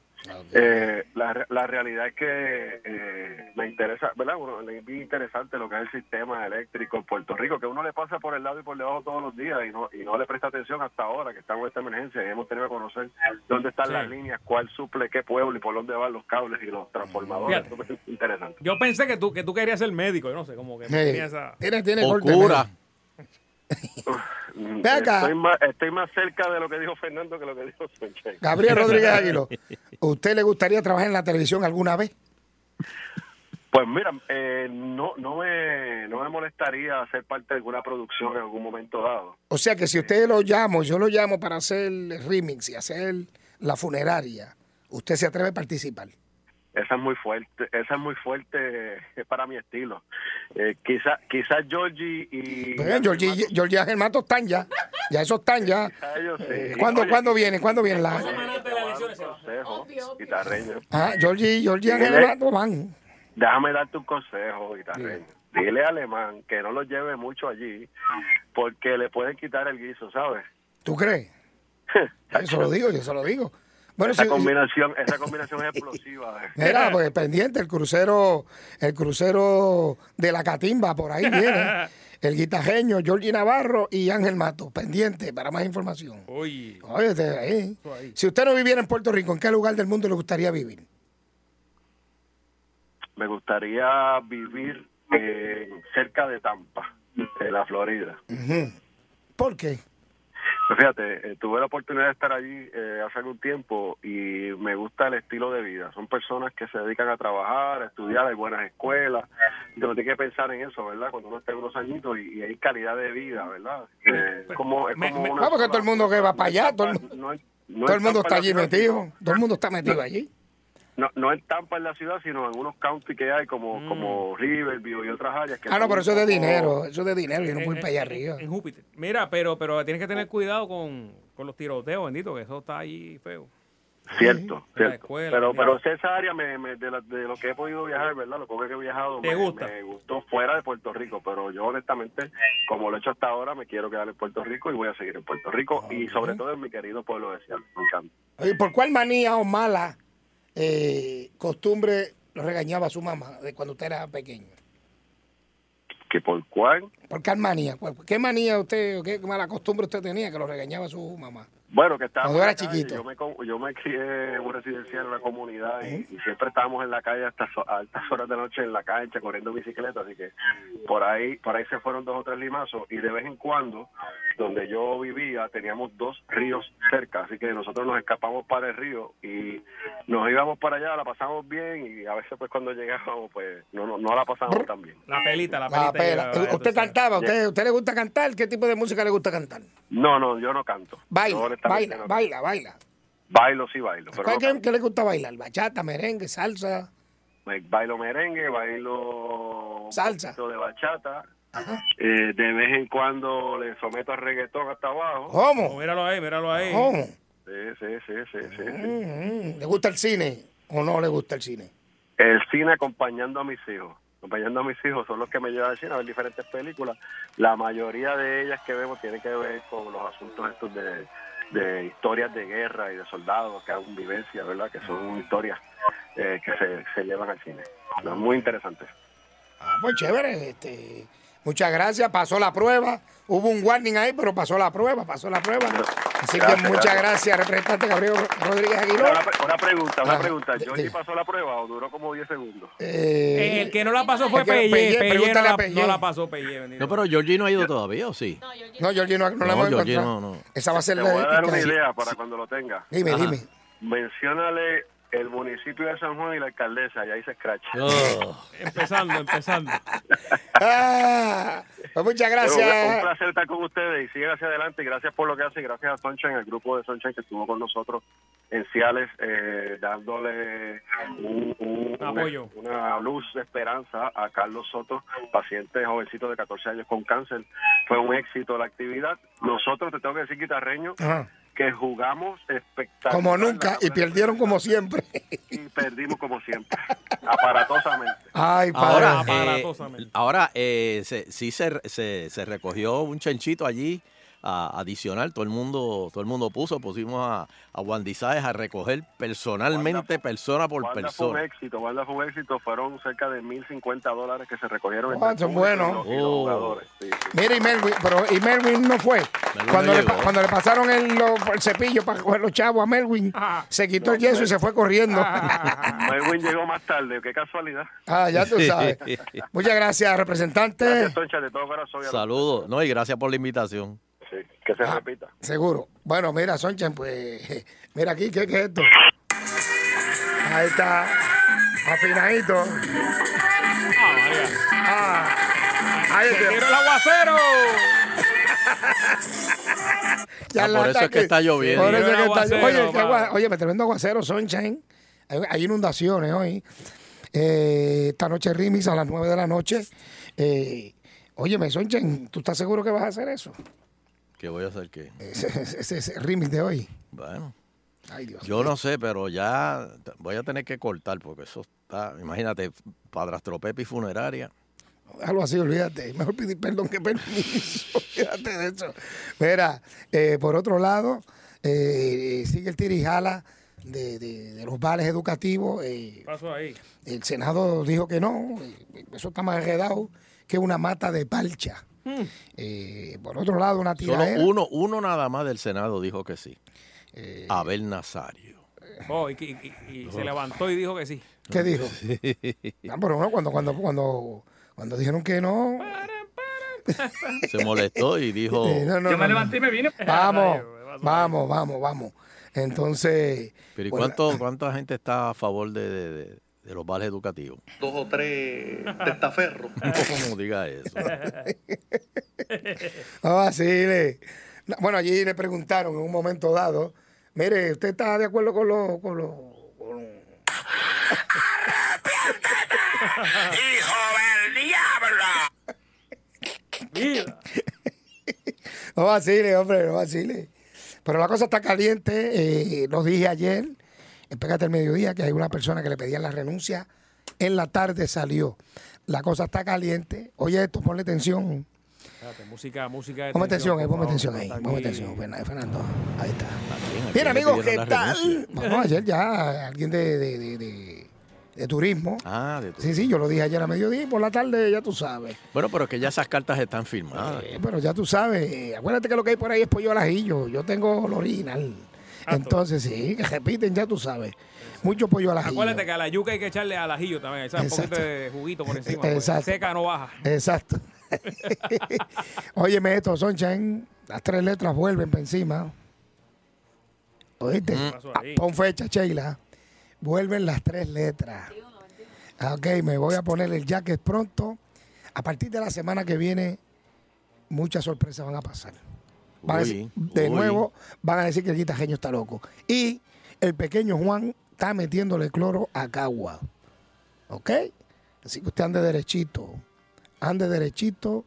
Eh, la, re- la realidad es que eh, me interesa, ¿verdad? Bueno, es bien interesante lo que es el sistema eléctrico en Puerto Rico, que uno le pasa por el lado y por debajo todos los días y no y no le presta atención hasta ahora que estamos en esta emergencia y hemos tenido que conocer dónde están Sí. las líneas, cuál suple qué pueblo y por dónde van los cables y los transformadores. Fíjate. Eso es interesante. Yo pensé que tú, que tú querías ser médico, yo no sé, como que tenía esa... Tiene, tiene O corte, cura. Estoy más, estoy más cerca de lo que dijo Fernando que lo que dijo Sánchez. Gabriel Rodríguez <laughs> Aguilo, ¿usted le gustaría trabajar en la televisión alguna vez? Pues mira, eh, no, no, me, no me molestaría ser parte de alguna producción en algún momento dado. O sea que si usted lo llamo, yo lo llamo para hacer el remix y hacer la funeraria, usted se atreve a participar. Esa es muy fuerte, esa es muy fuerte para mi estilo. Eh, quizá, quizás Georgie y Pues, Georgie, Georgie y Ángel Mato están ya. Ya esos están ya. quizá ellos sí. Eh, ¿Cuándo, Oye, ¿cuándo viene? ¿Cuándo viene la...? consejo, guitarreño. Ah, Georgie, Georgie y Ángel Dile- Mato van. Déjame darte un consejo, guitarreño. Dile a Alemán que no lo lleve mucho allí porque le pueden quitar el guiso, ¿sabes? ¿Tú crees? <laughs> Eso lo digo, yo se lo digo. Bueno, esa si, combinación, esa <laughs> combinación es explosiva. eh. Mira, pues pendiente, el crucero, el crucero de la Catimba, por ahí viene. <laughs> El guitajeño, Georgie Navarro y Ángel Mato. Pendiente para más información. Oye. Oye, ahí. Si usted no viviera en Puerto Rico, ¿en qué lugar del mundo le gustaría vivir? Me gustaría vivir eh, cerca de Tampa, en la Florida. ¿Por qué? Pues fíjate, eh, tuve la oportunidad de estar allí eh, hace algún tiempo y me gusta el estilo de vida. Son personas que se dedican a trabajar, a estudiar, hay buenas escuelas. Uno tiene que pensar en eso, ¿verdad? Cuando uno está unos añitos y, y hay calidad de vida, ¿verdad? Eh, es como, es como una Ah, porque todo el mundo que va para allá, todo el, mu- no, todo el es mundo está allí metido. Todo el mundo está metido allí. No, no en Tampa en la ciudad, sino en unos counties que hay como, como Riverview y otras áreas. Que Ah, no, pero eso es de dinero. Eso es de dinero. Yo no voy En- para allá en- arriba. En Júpiter. Mira, pero, pero tienes que tener cuidado con, con los tiroteos, bendito, que eso está ahí feo. Cierto, cierto. escuela, pero, mira. pero esa área me, me- de, la- de lo que he podido viajar, ¿verdad? Lo poco que he viajado ¿Te me, gusta? me gustó fuera de Puerto Rico, pero yo honestamente, como lo he hecho hasta ahora, me quiero quedar en Puerto Rico y voy a seguir en Puerto Rico y sobre todo en mi querido pueblo de Seattle. Me encanta. Oye, ¿por cuál manía o mala eh, costumbre lo regañaba a su mamá de cuando usted era pequeño? ¿Que por cuál? ¿Por qué manía? ¿Cuál- ¿Qué manía usted o qué mala costumbre usted tenía que lo regañaba a su mamá? Bueno, que estábamos Cuando era calle, chiquito. Yo me, yo me crié en un residencial en una comunidad y, y siempre estábamos en la calle hasta a altas horas de noche en la cancha corriendo bicicleta, así que por ahí por ahí se fueron dos o tres limazos y de vez en cuando donde yo vivía teníamos dos ríos cerca, así que nosotros nos escapamos para el río y nos íbamos para allá, la pasamos bien y a veces pues cuando llegábamos pues no no, no la pasamos tan bien. La pelita, la La pelita. pela. ¿Usted cantaba? ¿Usted, ¿Usted le gusta cantar? ¿Qué tipo de música le gusta cantar? No, no, yo no canto. Baila, honestamente baila, no baila, baila. Bailo sí bailo, pero ¿Cuál no le gusta bailar? ¿Bachata, merengue, salsa? Me- bailo merengue, bailo Salsa. de bachata. Eh, de vez en cuando le someto a reggaetón hasta abajo. ¿Cómo? Oh, míralo ahí, míralo ahí. ¿Cómo? Sí, sí, sí, sí, sí, sí. Mm, ¿Le gusta el cine o no le gusta el cine? El cine acompañando a mis hijos. Acompañando a mis hijos son los que me llevan al cine a ver diferentes películas. La mayoría de ellas que vemos tienen que ver con los asuntos estos de, de historias de guerra y de soldados que han vivencia, ¿verdad? Que son historias eh, que se, se llevan al cine. Muy interesantes. Ah, pues chévere. Este, muchas gracias. Pasó la prueba. Hubo un warning ahí, pero pasó la prueba, pasó la prueba. Así que muchas gracias. gracias, representante Gabriel Rodríguez Una, Aguiló. una pregunta, una Ah, pregunta. de- ¿Georgie de- pasó la prueba o duró como 10 segundos? Eh, El que no la pasó fue Pelle. Pelle, Pelle pregúntale no, a la, Pelle. no la pasó Pelle. No, pero Georgie no ha ido todavía, ¿o sí? No, Georgie no, no la No, hemos Georgie encontrado. no, no. Esa va a ser Te la voy a dar una idea para cuando lo tenga. Dime, Ajá. dime. Menciónale el municipio de San Juan y la alcaldesa, y ahí se scratch. Oh. <laughs> Empezando, empezando. <laughs> Ah, pues muchas Pero un- Un gracias. placer estar con ustedes y sigan hacia adelante. Y gracias por lo que hacen. Gracias a Sunshine, el grupo de Sunshine que estuvo con nosotros en Ciales, eh, dándole un, Apoyo. una luz de esperanza a Carlos Soto, paciente jovencito de 14 años con cáncer. Fue un éxito la actividad. Nosotros, te tengo que decir, guitarreño, Ajá. Que jugamos espectacular. Como nunca y perdieron como siempre. Y perdimos como siempre, aparatosamente. Ay, padre. Ahora, eh, Aparatosamente. ahora eh, se- sí se, se, se recogió un chanchito allí ah, adicional. Todo el mundo todo el mundo puso, pusimos a, a Wandy Sáez a recoger personalmente, persona por Wanda fue un persona. éxito, Wanda fue un éxito. Fueron cerca de 1.050 dólares que se recogieron. Ah, entre público buenos. y Oh. jugadores. Sí, sí. Mira, y Melvin, pero y Melvin no fue. Melvin Cuando, no le, pa- llegó. cuando le pasaron el, lo- el cepillo para coger los chavos a Melvin, se quitó el yeso y se fue corriendo. <laughs> Melvin llegó más tarde, qué casualidad. ah, ya tú <laughs> sabes. Muchas gracias, representante. Gracias, Toncha, de todo corazón. y a los- Saludos. No, y gracias por la invitación. Sí, que se Ah. repita. Seguro. Bueno, mira, Sonchan, pues, <laughs> mira aquí, ¿qué, qué es esto? Ahí está, afinadito. Ah, María. Ah, ahí ¡Se está. el aguacero! <laughs> Ya Ah, por eso es que está lloviendo. Por eso es que está Aguacero, Oye, agua- oye, me tremendo aguacero, Sunshine. Hay, hay inundaciones hoy. Eh, esta noche Rimis a las 9 de la noche. Eh, óyeme, Sonchen, ¿tú estás seguro que vas a hacer eso? ¿Qué voy a hacer qué? Ese, ese, ese Rimis de hoy. Bueno. Ay, Dios Yo no sé, pero ya voy a tener que cortar porque eso está, imagínate, padrastro Pepe y funeraria. Algo así, olvídate. Mejor pedir perdón que permiso. <laughs> Olvídate de eso. Mira, eh, por otro lado, eh, sigue el tirijala de, de, de los vales educativos. eh, ¿Qué pasó ahí? el Senado dijo que no. eh, Eso está más enredado que una mata de palcha. Eh, por otro lado, una Solo tiradera. uno, uno nada más del Senado dijo que sí. Eh, Abel Nazario. Oh, y, y- y- y se levantó y dijo que sí. ¿Qué dijo? Ah, pero no, cuando, cuando, cuando, cuando dijeron que no. Se molestó y dijo... <laughs> Eh, no, no, Yo me levanté y me vine. <laughs> Vamos, vamos, vamos, vamos. Entonces. Pero ¿y bueno, cuánto, cuánta gente está a favor de, de- de- de los vales educativos? Dos o tres testaferros. <laughs> ¿Cómo diga eso? <laughs> No vacile. No, Bueno, allí le preguntaron en un momento dado, mire, ¿usted está de acuerdo con los... Con los <laughs> ¡Hijo del diablo! no vacile, hombre, no vacile. Pero la cosa está caliente. eh, lo dije ayer, en Pégate el Mediodía, que hay una persona que le pedía la renuncia. En la tarde salió. La cosa está caliente. Oye esto, ponle atención. Espérate, música, música de Ponme atención ahí, por ponme que ahí. Ponme Fernan- Fernando. Ahí está. Bien, amigos, ¿qué tal? Vamos ayer ya, alguien de, de, de, de- de turismo. Ah, de tu- Sí, sí, yo lo dije ayer a mediodía y por la tarde ya tú sabes. Bueno, pero que ya esas cartas están firmadas. Eh, pero ya tú sabes, eh, acuérdate que lo que hay por ahí es pollo al ajillo. Yo tengo el original. Entonces, sí, que repiten, ya tú sabes. Mucho pollo al ajillo. Acuérdate que a la yuca hay que echarle al ajillo también, ¿sabes? Un poquito de juguito por encima. porque Exacto. Seca no baja. Exacto. <laughs> Óyeme esto, Sunshine. Las tres letras vuelven para encima. ¿Oíste? Ah, Pon fecha, Sheila. Vuelven las tres letras. Ok, me voy a poner el jacket pronto. A partir de la semana que viene, muchas sorpresas van a pasar. Van Uy, decir- de uy. nuevo, van a decir que el guitajeño está loco. Y el pequeño Juan está metiéndole cloro a Cagua. ¿Ok? Así que usted ande derechito. Ande derechito,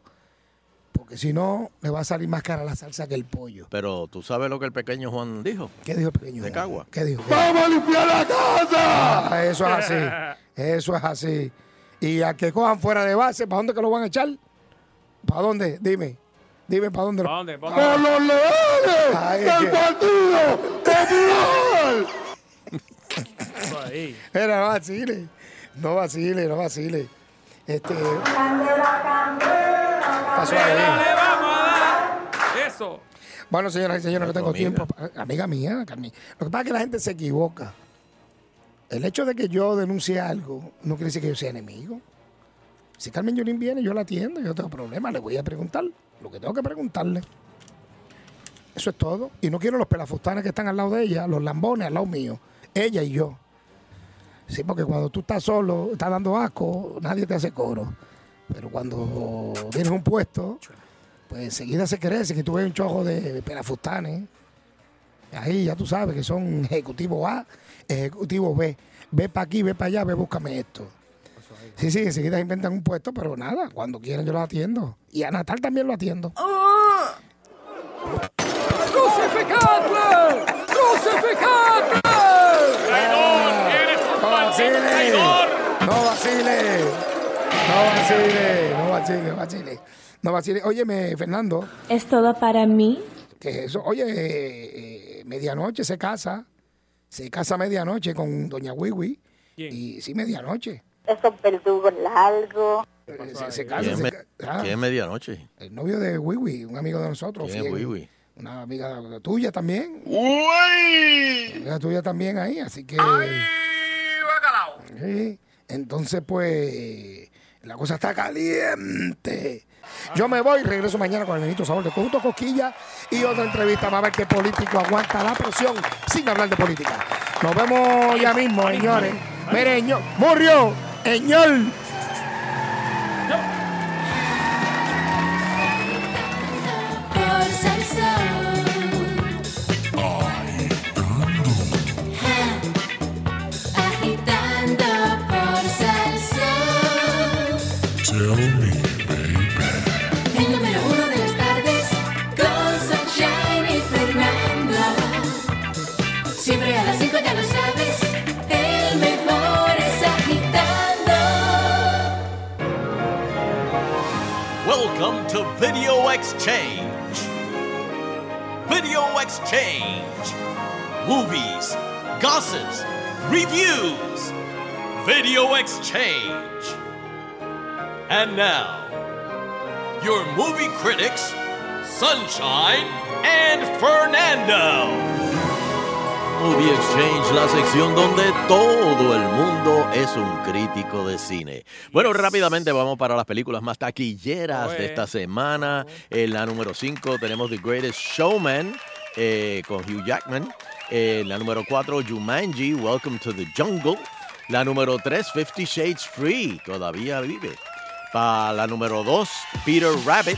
porque si no, le va a salir más cara la salsa que el pollo. Pero tú sabes lo que el pequeño Juan dijo. ¿Qué dijo el pequeño De Juan? Cagua. ¿Qué dijo? ¡Vamos a limpiar la casa! Ah, eso es así. Eso es así. Y a que cojan fuera de base, ¿para dónde que lo van a echar? ¿Para dónde? Dime. Dime para dónde. ¿Para dónde? ¿Para ¡A dónde? los leones! Ay, ¡Del que- partido popular! Eso ahí. Mira, no vacile. No vacile, no vacile. Este. Pasó ahí. Le vamos a dar eso. Bueno, señoras y señores, no tengo amiga. tiempo. pa- Amiga mía, Carmen. Lo que pasa es que la gente se equivoca. El hecho de que yo denuncie algo no quiere decir que yo sea enemigo. Si Carmen Yulín viene, yo la atiendo, yo no tengo problema, le voy a preguntar lo que tengo que preguntarle. Eso es todo. Y no quiero los pelafustanes que están al lado de ella, los lambones al lado mío, ella y yo. Sí, porque cuando tú estás solo, estás dando asco, nadie te hace coro. Pero cuando tienes un puesto, pues enseguida se crece que tú ves un chojo de pelafustanes. Ahí ya tú sabes que son ejecutivo A, ejecutivo B. Ve para aquí, ve para allá, ve, búscame esto. Sí, sí, enseguida inventan un puesto, pero nada, cuando quieran yo lo atiendo. Y a Natal también lo atiendo. ¡Crucificadle! ¡Crucificadle! ¡Traidor! ¡Eres un No maldito traidor! no vacile, no vacile, no vacile, no vacile. No vacile. Óyeme, Fernando, ¿Es todo para mí? ¿qué es eso? Oye, eh, eh, medianoche se casa, se casa medianoche con doña Wiwi. Y sí, medianoche. Esos verdugos largos. Se, se casa, ¿Quién es, se me- ah, quién es medianoche? el novio de Wiwi, un amigo de nosotros. ¿Quién es. Wiwi? Una amiga tuya también. ¡Uy! Amiga tuya también ahí, así que... bacalao! Sí, entonces pues la cosa está caliente. Yo me voy, regreso mañana con el nenito sabor de Conjunto Cosquilla y otra entrevista para ver qué político aguanta la presión sin hablar de política. Nos vemos ya mismo, señores. Mire, ño- murió, ¡Eñol! ¡No! ¡Agitando por salsón! ¡Agitando! ¡Agitando por salsón! El número uno de las tardes: Gols and Shiny Fernando. Siempre. Video Exchange. Video Exchange. Movies, gossips, reviews. Video Exchange. And now, your movie critics, Sunshine and Fernando. Movie Exchange, la sección donde todo el mundo es un crítico de cine. Bueno, rápidamente vamos para las películas más taquilleras de esta semana. En la número 5 tenemos The Greatest Showman eh, con Hugh Jackman. En la número 4, Jumanji, Welcome to the Jungle. La número 3, Fifty Shades Free, todavía vive. Para la número 2, Peter Rabbit.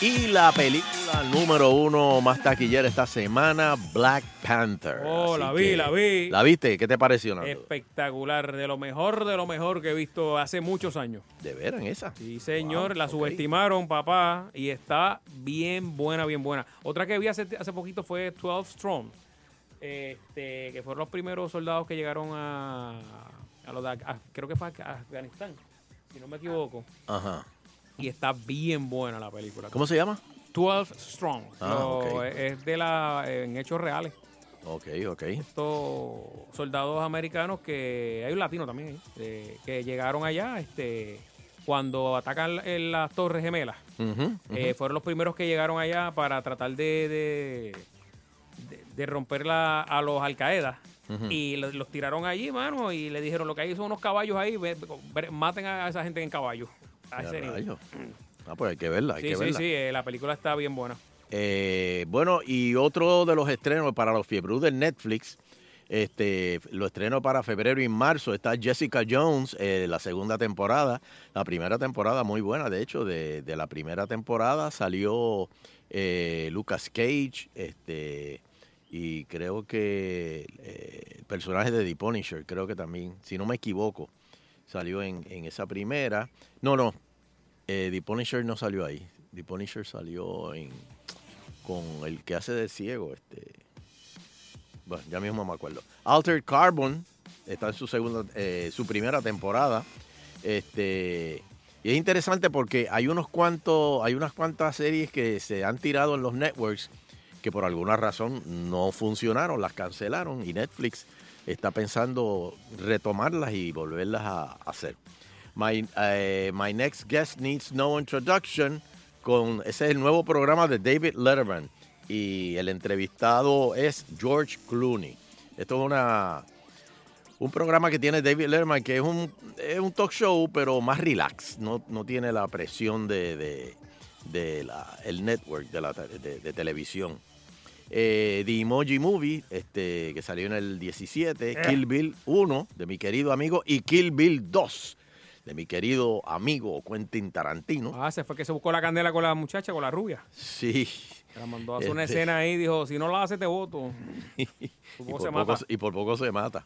Y la película número uno más taquillera esta semana, Black Panther. Oh, Así la vi, la vi. ¿La viste? ¿Qué te pareció? Nando? Espectacular, de lo mejor, de lo mejor que he visto hace muchos años. ¿De veras esa? Sí, señor, Wow, la subestimaron, papá, y está bien buena, bien buena. Otra que vi hace, hace poquito fue 12 Strong, este, que fueron los primeros soldados que llegaron a, a los de creo que fue a Afganistán, si no me equivoco. Ajá. Y está bien buena la película. ¿Cómo se llama? 12 Strong. Ah, Lo-. Es de la, en hechos reales. Ok, ok. Estos soldados americanos que hay un latino también eh, que llegaron allá este cuando atacan en las torres gemelas eh, fueron los primeros que llegaron allá para tratar de, de, de- de romper la- a los Al Qaeda Y lo- los tiraron allí mano y le dijeron lo que hay son unos caballos ahí ve- ve- maten a esa gente en caballo a Ya ese nivel. rayos. Ah, pues hay que verla, hay sí que sí verla. sí eh, la película está bien buena Eh, bueno, y otro de los estrenos para los fiebros de Netflix, este, lo estreno para febrero y marzo, está Jessica Jones, eh, la segunda temporada. La primera temporada muy buena, de hecho, de, de la primera temporada salió eh, Lucas Cage, este, y creo que eh, el personaje de The Punisher, creo que también, si no me equivoco, salió en, en esa primera. No, no, eh, The Punisher no salió ahí. The Punisher salió en con el que hace de ciego, este. Bueno, ya mismo me acuerdo. Altered Carbon está en su segunda, eh, su primera temporada. Este. Y es interesante porque hay unos cuantos, hay unas cuantas series que se han tirado en los networks que por alguna razón no funcionaron, las cancelaron y Netflix está pensando retomarlas y volverlas a hacer. My, eh, My Next Guest Needs No Introduction, con, ese es el nuevo programa de David Letterman y el entrevistado es George Clooney. Esto es una, un programa que tiene David Letterman que es un, es un talk show pero más relax, no, no tiene la presión de, de- de la- el network de, la, de televisión. Eh, The Emoji Movie, este, que salió en el 17, Kill Bill 1, de mi querido amigo, y Kill Bill 2, de mi querido amigo Quentin Tarantino. ah se fue que se buscó la candela con la muchacha con la rubia Sí. la mandó a hacer una Este. escena ahí dijo si no la hace te voto <laughs> y, Por por poco se poco, mata. y por poco se mata.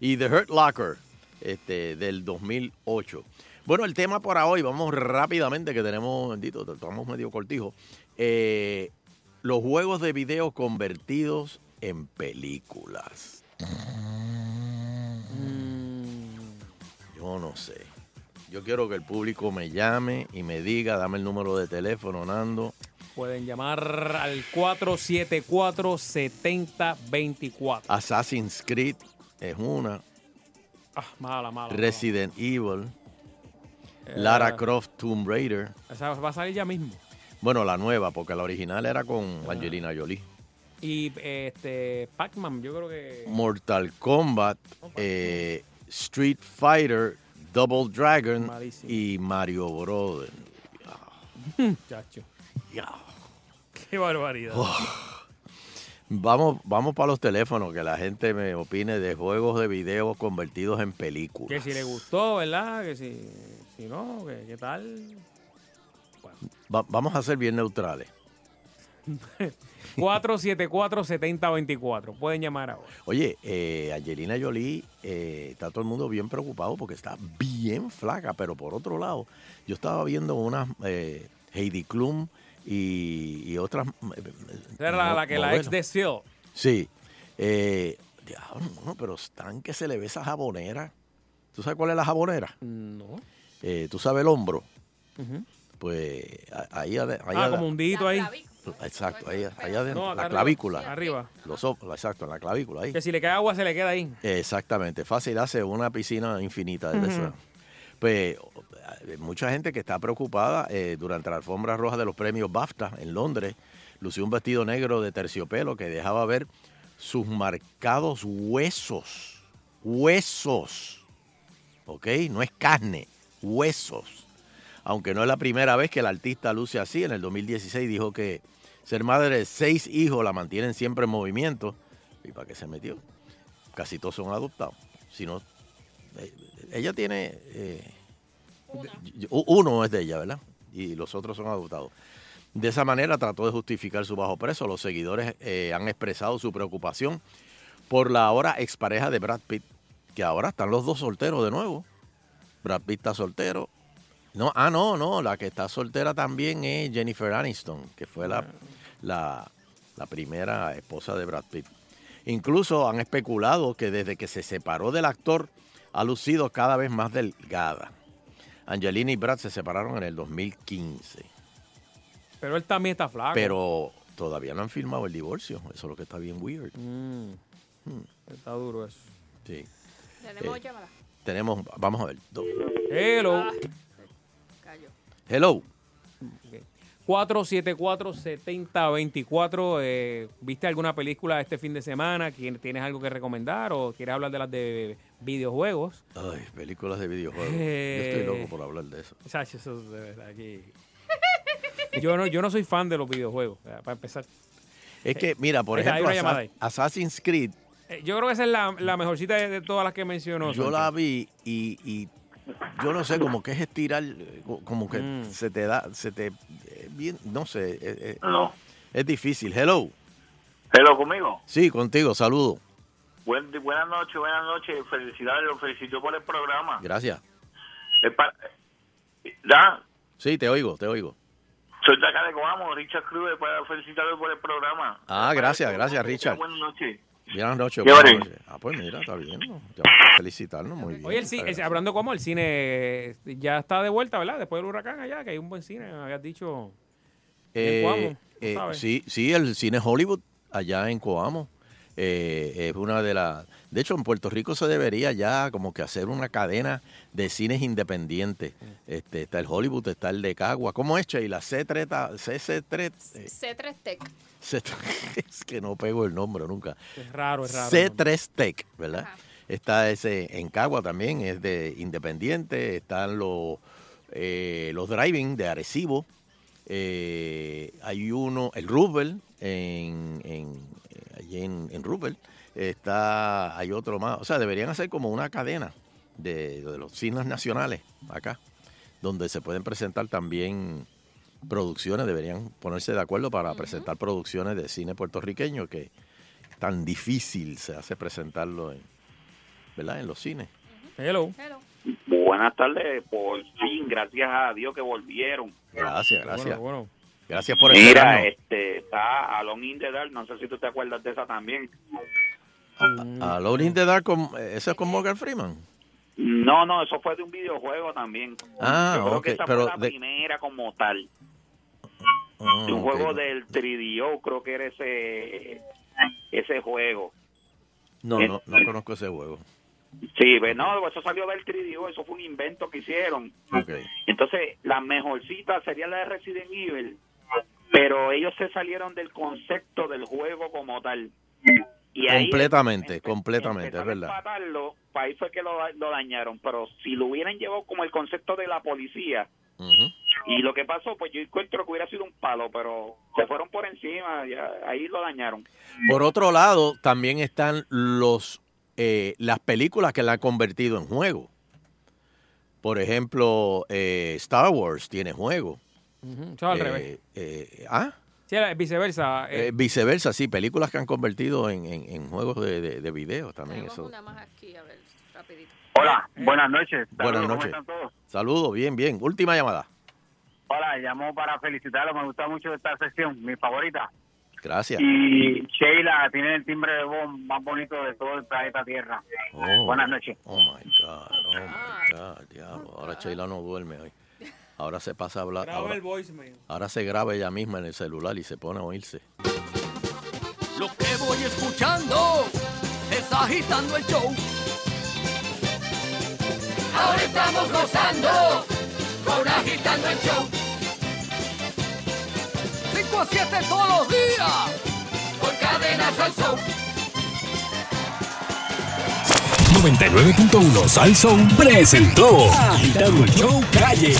Y The Hurt Locker, este, del 2008. Bueno, el tema para hoy, vamos rápidamente, que tenemos, bendito, estamos medio cortijos. Eh, los juegos de video convertidos en películas. Yo no sé. Yo quiero que el público me llame y me diga, dame el número de teléfono, Nando. Pueden llamar al 474-7024. Assassin's Creed es una. Ah, mala, mala. Resident Evil. Eh, Lara Croft Tomb Raider. Esa va a salir ya mismo. Bueno, la nueva, porque la original era con Angelina Jolie. Y este Pac-Man, yo creo que. Mortal Kombat, eh, Street Fighter, Double Dragon Malísimo. y Mario Brothers. <laughs> Chacho. Qué barbaridad. Oh. Vamos, vamos para los teléfonos, que la gente me opine de juegos de video convertidos en películas. Que si le gustó, ¿verdad? Que si, si no, que qué tal. Va- vamos a ser bien neutrales. <laughs> 474-7024. Pueden llamar ahora. Oye, eh, Angelina Jolie, eh, está todo el mundo bien preocupado porque está bien flaca, pero por otro lado, yo estaba viendo unas eh, Heidi Klum y, y otras. eh, era la, la que la ex de Seal. Sí. Eh, diablo, no, pero están que se le ve esa jabonera. ¿Tú sabes cuál es la jabonera? No. Eh, ¿Tú sabes el hombro? Pues a- ahí, ahí Ah, como hundidito ahí. Exacto, ahí, ahí adentro, No, la arriba. clavícula. Arriba. Los ojos, exacto, en la clavícula ahí. Que si le cae agua se le queda ahí. Exactamente, fácil hace una piscina infinita de Ujú. esas. Pues eh, mucha gente que está preocupada eh, durante la alfombra roja de los premios BAFTA en Londres, lució un vestido negro de terciopelo que dejaba ver sus marcados huesos. Huesos. ¿Ok? No es carne, huesos. Aunque no es la primera vez que el artista luce así, en el 2016 dijo que ser madre de seis hijos la mantienen siempre en movimiento. ¿Y para qué se metió? Casi todos son adoptados. Si no, eh, ella tiene... eh, uno es de ella, ¿verdad? Y los otros son adoptados. De esa manera trató de justificar su bajo precio. Los seguidores eh, han expresado su preocupación por la ahora expareja de Brad Pitt, que ahora están los dos solteros de nuevo. Brad Pitt está soltero. No, ah, no, no, la que está soltera también es Jennifer Aniston, que fue la, la, la primera esposa de Brad Pitt. Incluso han especulado que desde que se separó del actor ha lucido cada vez más delgada. Angelina y Brad se separaron en el 2015, Pero él también está flaco. pero todavía no han firmado el divorcio. Eso es lo que está bien weird. Mm, Hmm, está duro eso. sí. Tenemos Eh, llamada. Tenemos, vamos a ver. do- Hello. Cayó. Hello. 474-7024. Eh, ¿Viste alguna película este fin de semana? ¿Quién- ¿Tienes algo que recomendar o quieres hablar de las de videojuegos? Ay, películas de videojuegos. Eh. Yo estoy loco por hablar de eso. Chacho, eso es de verdad que- <laughs> Yo no, yo no soy fan de los videojuegos, eh, para empezar. Es que, mira, por ejemplo. Assassin's Creed, Eh, Yo creo que esa es la, la mejorcita de, de todas las que mencionó. yo la vi y, y yo no sé, como que es estirar, eh, co- como que Mm. se te da, se te, eh, bien, no sé, eh, No. es difícil. Hello. Hello, conmigo. Sí, contigo, saludo. Buen, buenas noches, buenas noches. Felicidades, los felicito por el programa. Gracias. Es pa- ¿Da? Sí, te oigo, te oigo. Soy de acá de Coamo, Richard Cruz, para felicitarlo por el programa. Ah, gracias, gracias, Richard. Buenas noches. Buenas noches. ¿Qué buenas hora? noches. Ah, pues mira, está bien. ¿no? Ya, felicitarnos, muy bien. Oye, el cine, hablando como el cine eh, ya está de vuelta, ¿verdad? Después del huracán allá, que hay un buen cine, me habías dicho. Eh, en Coamo, ¿tú eh, sabes? sí, sí, el cine Hollywood allá en Coamo eh, es una de las. De hecho, en Puerto Rico se debería ya como que hacer una cadena de cines independientes. Este, está el Hollywood, está el de Cagua. ¿Cómo es, Che? Y la C3, CC3. eh, C3 Tech. C- <laughs> es que no pego el nombre nunca. Es raro, es raro. C3 Tech, ¿verdad? Está ese en Cagua también, es de Independiente. Están los, eh, los driving de Arecibo. Eh, hay uno, el Rubel, en, en, eh, allí en, en Rubel. Está, hay otro más. O sea, deberían hacer como una cadena de, de los cines nacionales acá, donde se pueden presentar también producciones, deberían ponerse de acuerdo para presentar producciones de cine puertorriqueño que tan difícil se hace presentarlo en, ¿verdad? en los cines. Hello. Buenas tardes, por fin, gracias a Dios que volvieron. Gracias, gracias. Bueno, Gracias por Mira, esperarnos. este, está Alone in the Dark, no sé si tú te acuerdas de esa también. A Alone in the Dark, con, ¿eso es con Morgan Freeman? No, no, eso fue de un videojuego también. Ah, Yo creo ok, que esa pero fue la de- primera como tal. Ah, de un juego del 3DO, creo que era ese ese juego. No, no, no conozco ese juego. Sí, ve, no, eso salió del 3DO, eso fue un invento que hicieron. Ok. Entonces, la mejorcita sería la de Resident Evil, pero ellos se salieron del concepto del juego como tal. Y ahí completamente, completamente, es verdad. empatarlo, pues ahí fue que lo, lo dañaron. Pero si lo hubieran llevado como el concepto de la policía, y lo que pasó, pues yo encuentro que hubiera sido un palo, pero se fueron por encima, ya, ahí lo dañaron. Por otro lado, también están los eh, las películas que la han convertido en juego. Por ejemplo, eh, Star Wars tiene juego. Ujú, eso al Eh, revés. eh, ah, Sí, viceversa. eh, Eh, viceversa, sí, películas que han convertido en, en- en juegos de, de, de video también. Tenemos Eso. una más aquí, a ver, rapidito. Hola, buenas noches. Buenas Saludos, ¿cómo noches. están todos? Saludos, bien, bien. Última llamada. Hola, llamo para felicitarlo, me gusta mucho esta sesión, mi favorita. Gracias. Y Sheila tiene el timbre de voz más bonito de todo el planeta Tierra. Oh. Buenas noches. Oh my God, oh my God, diablo. Ahora Sheila no duerme hoy. Ahora se pasa a hablar. Graba Ahora, el voicemail. ahora se graba ella misma en el celular y se pone a oírse. Lo que voy escuchando es agitando el show. Ahora estamos gozando con agitando el show. 5 a 7 todos los días por cadenas al show. 99.1 Sal Soul presentó Agitando el Show Calle.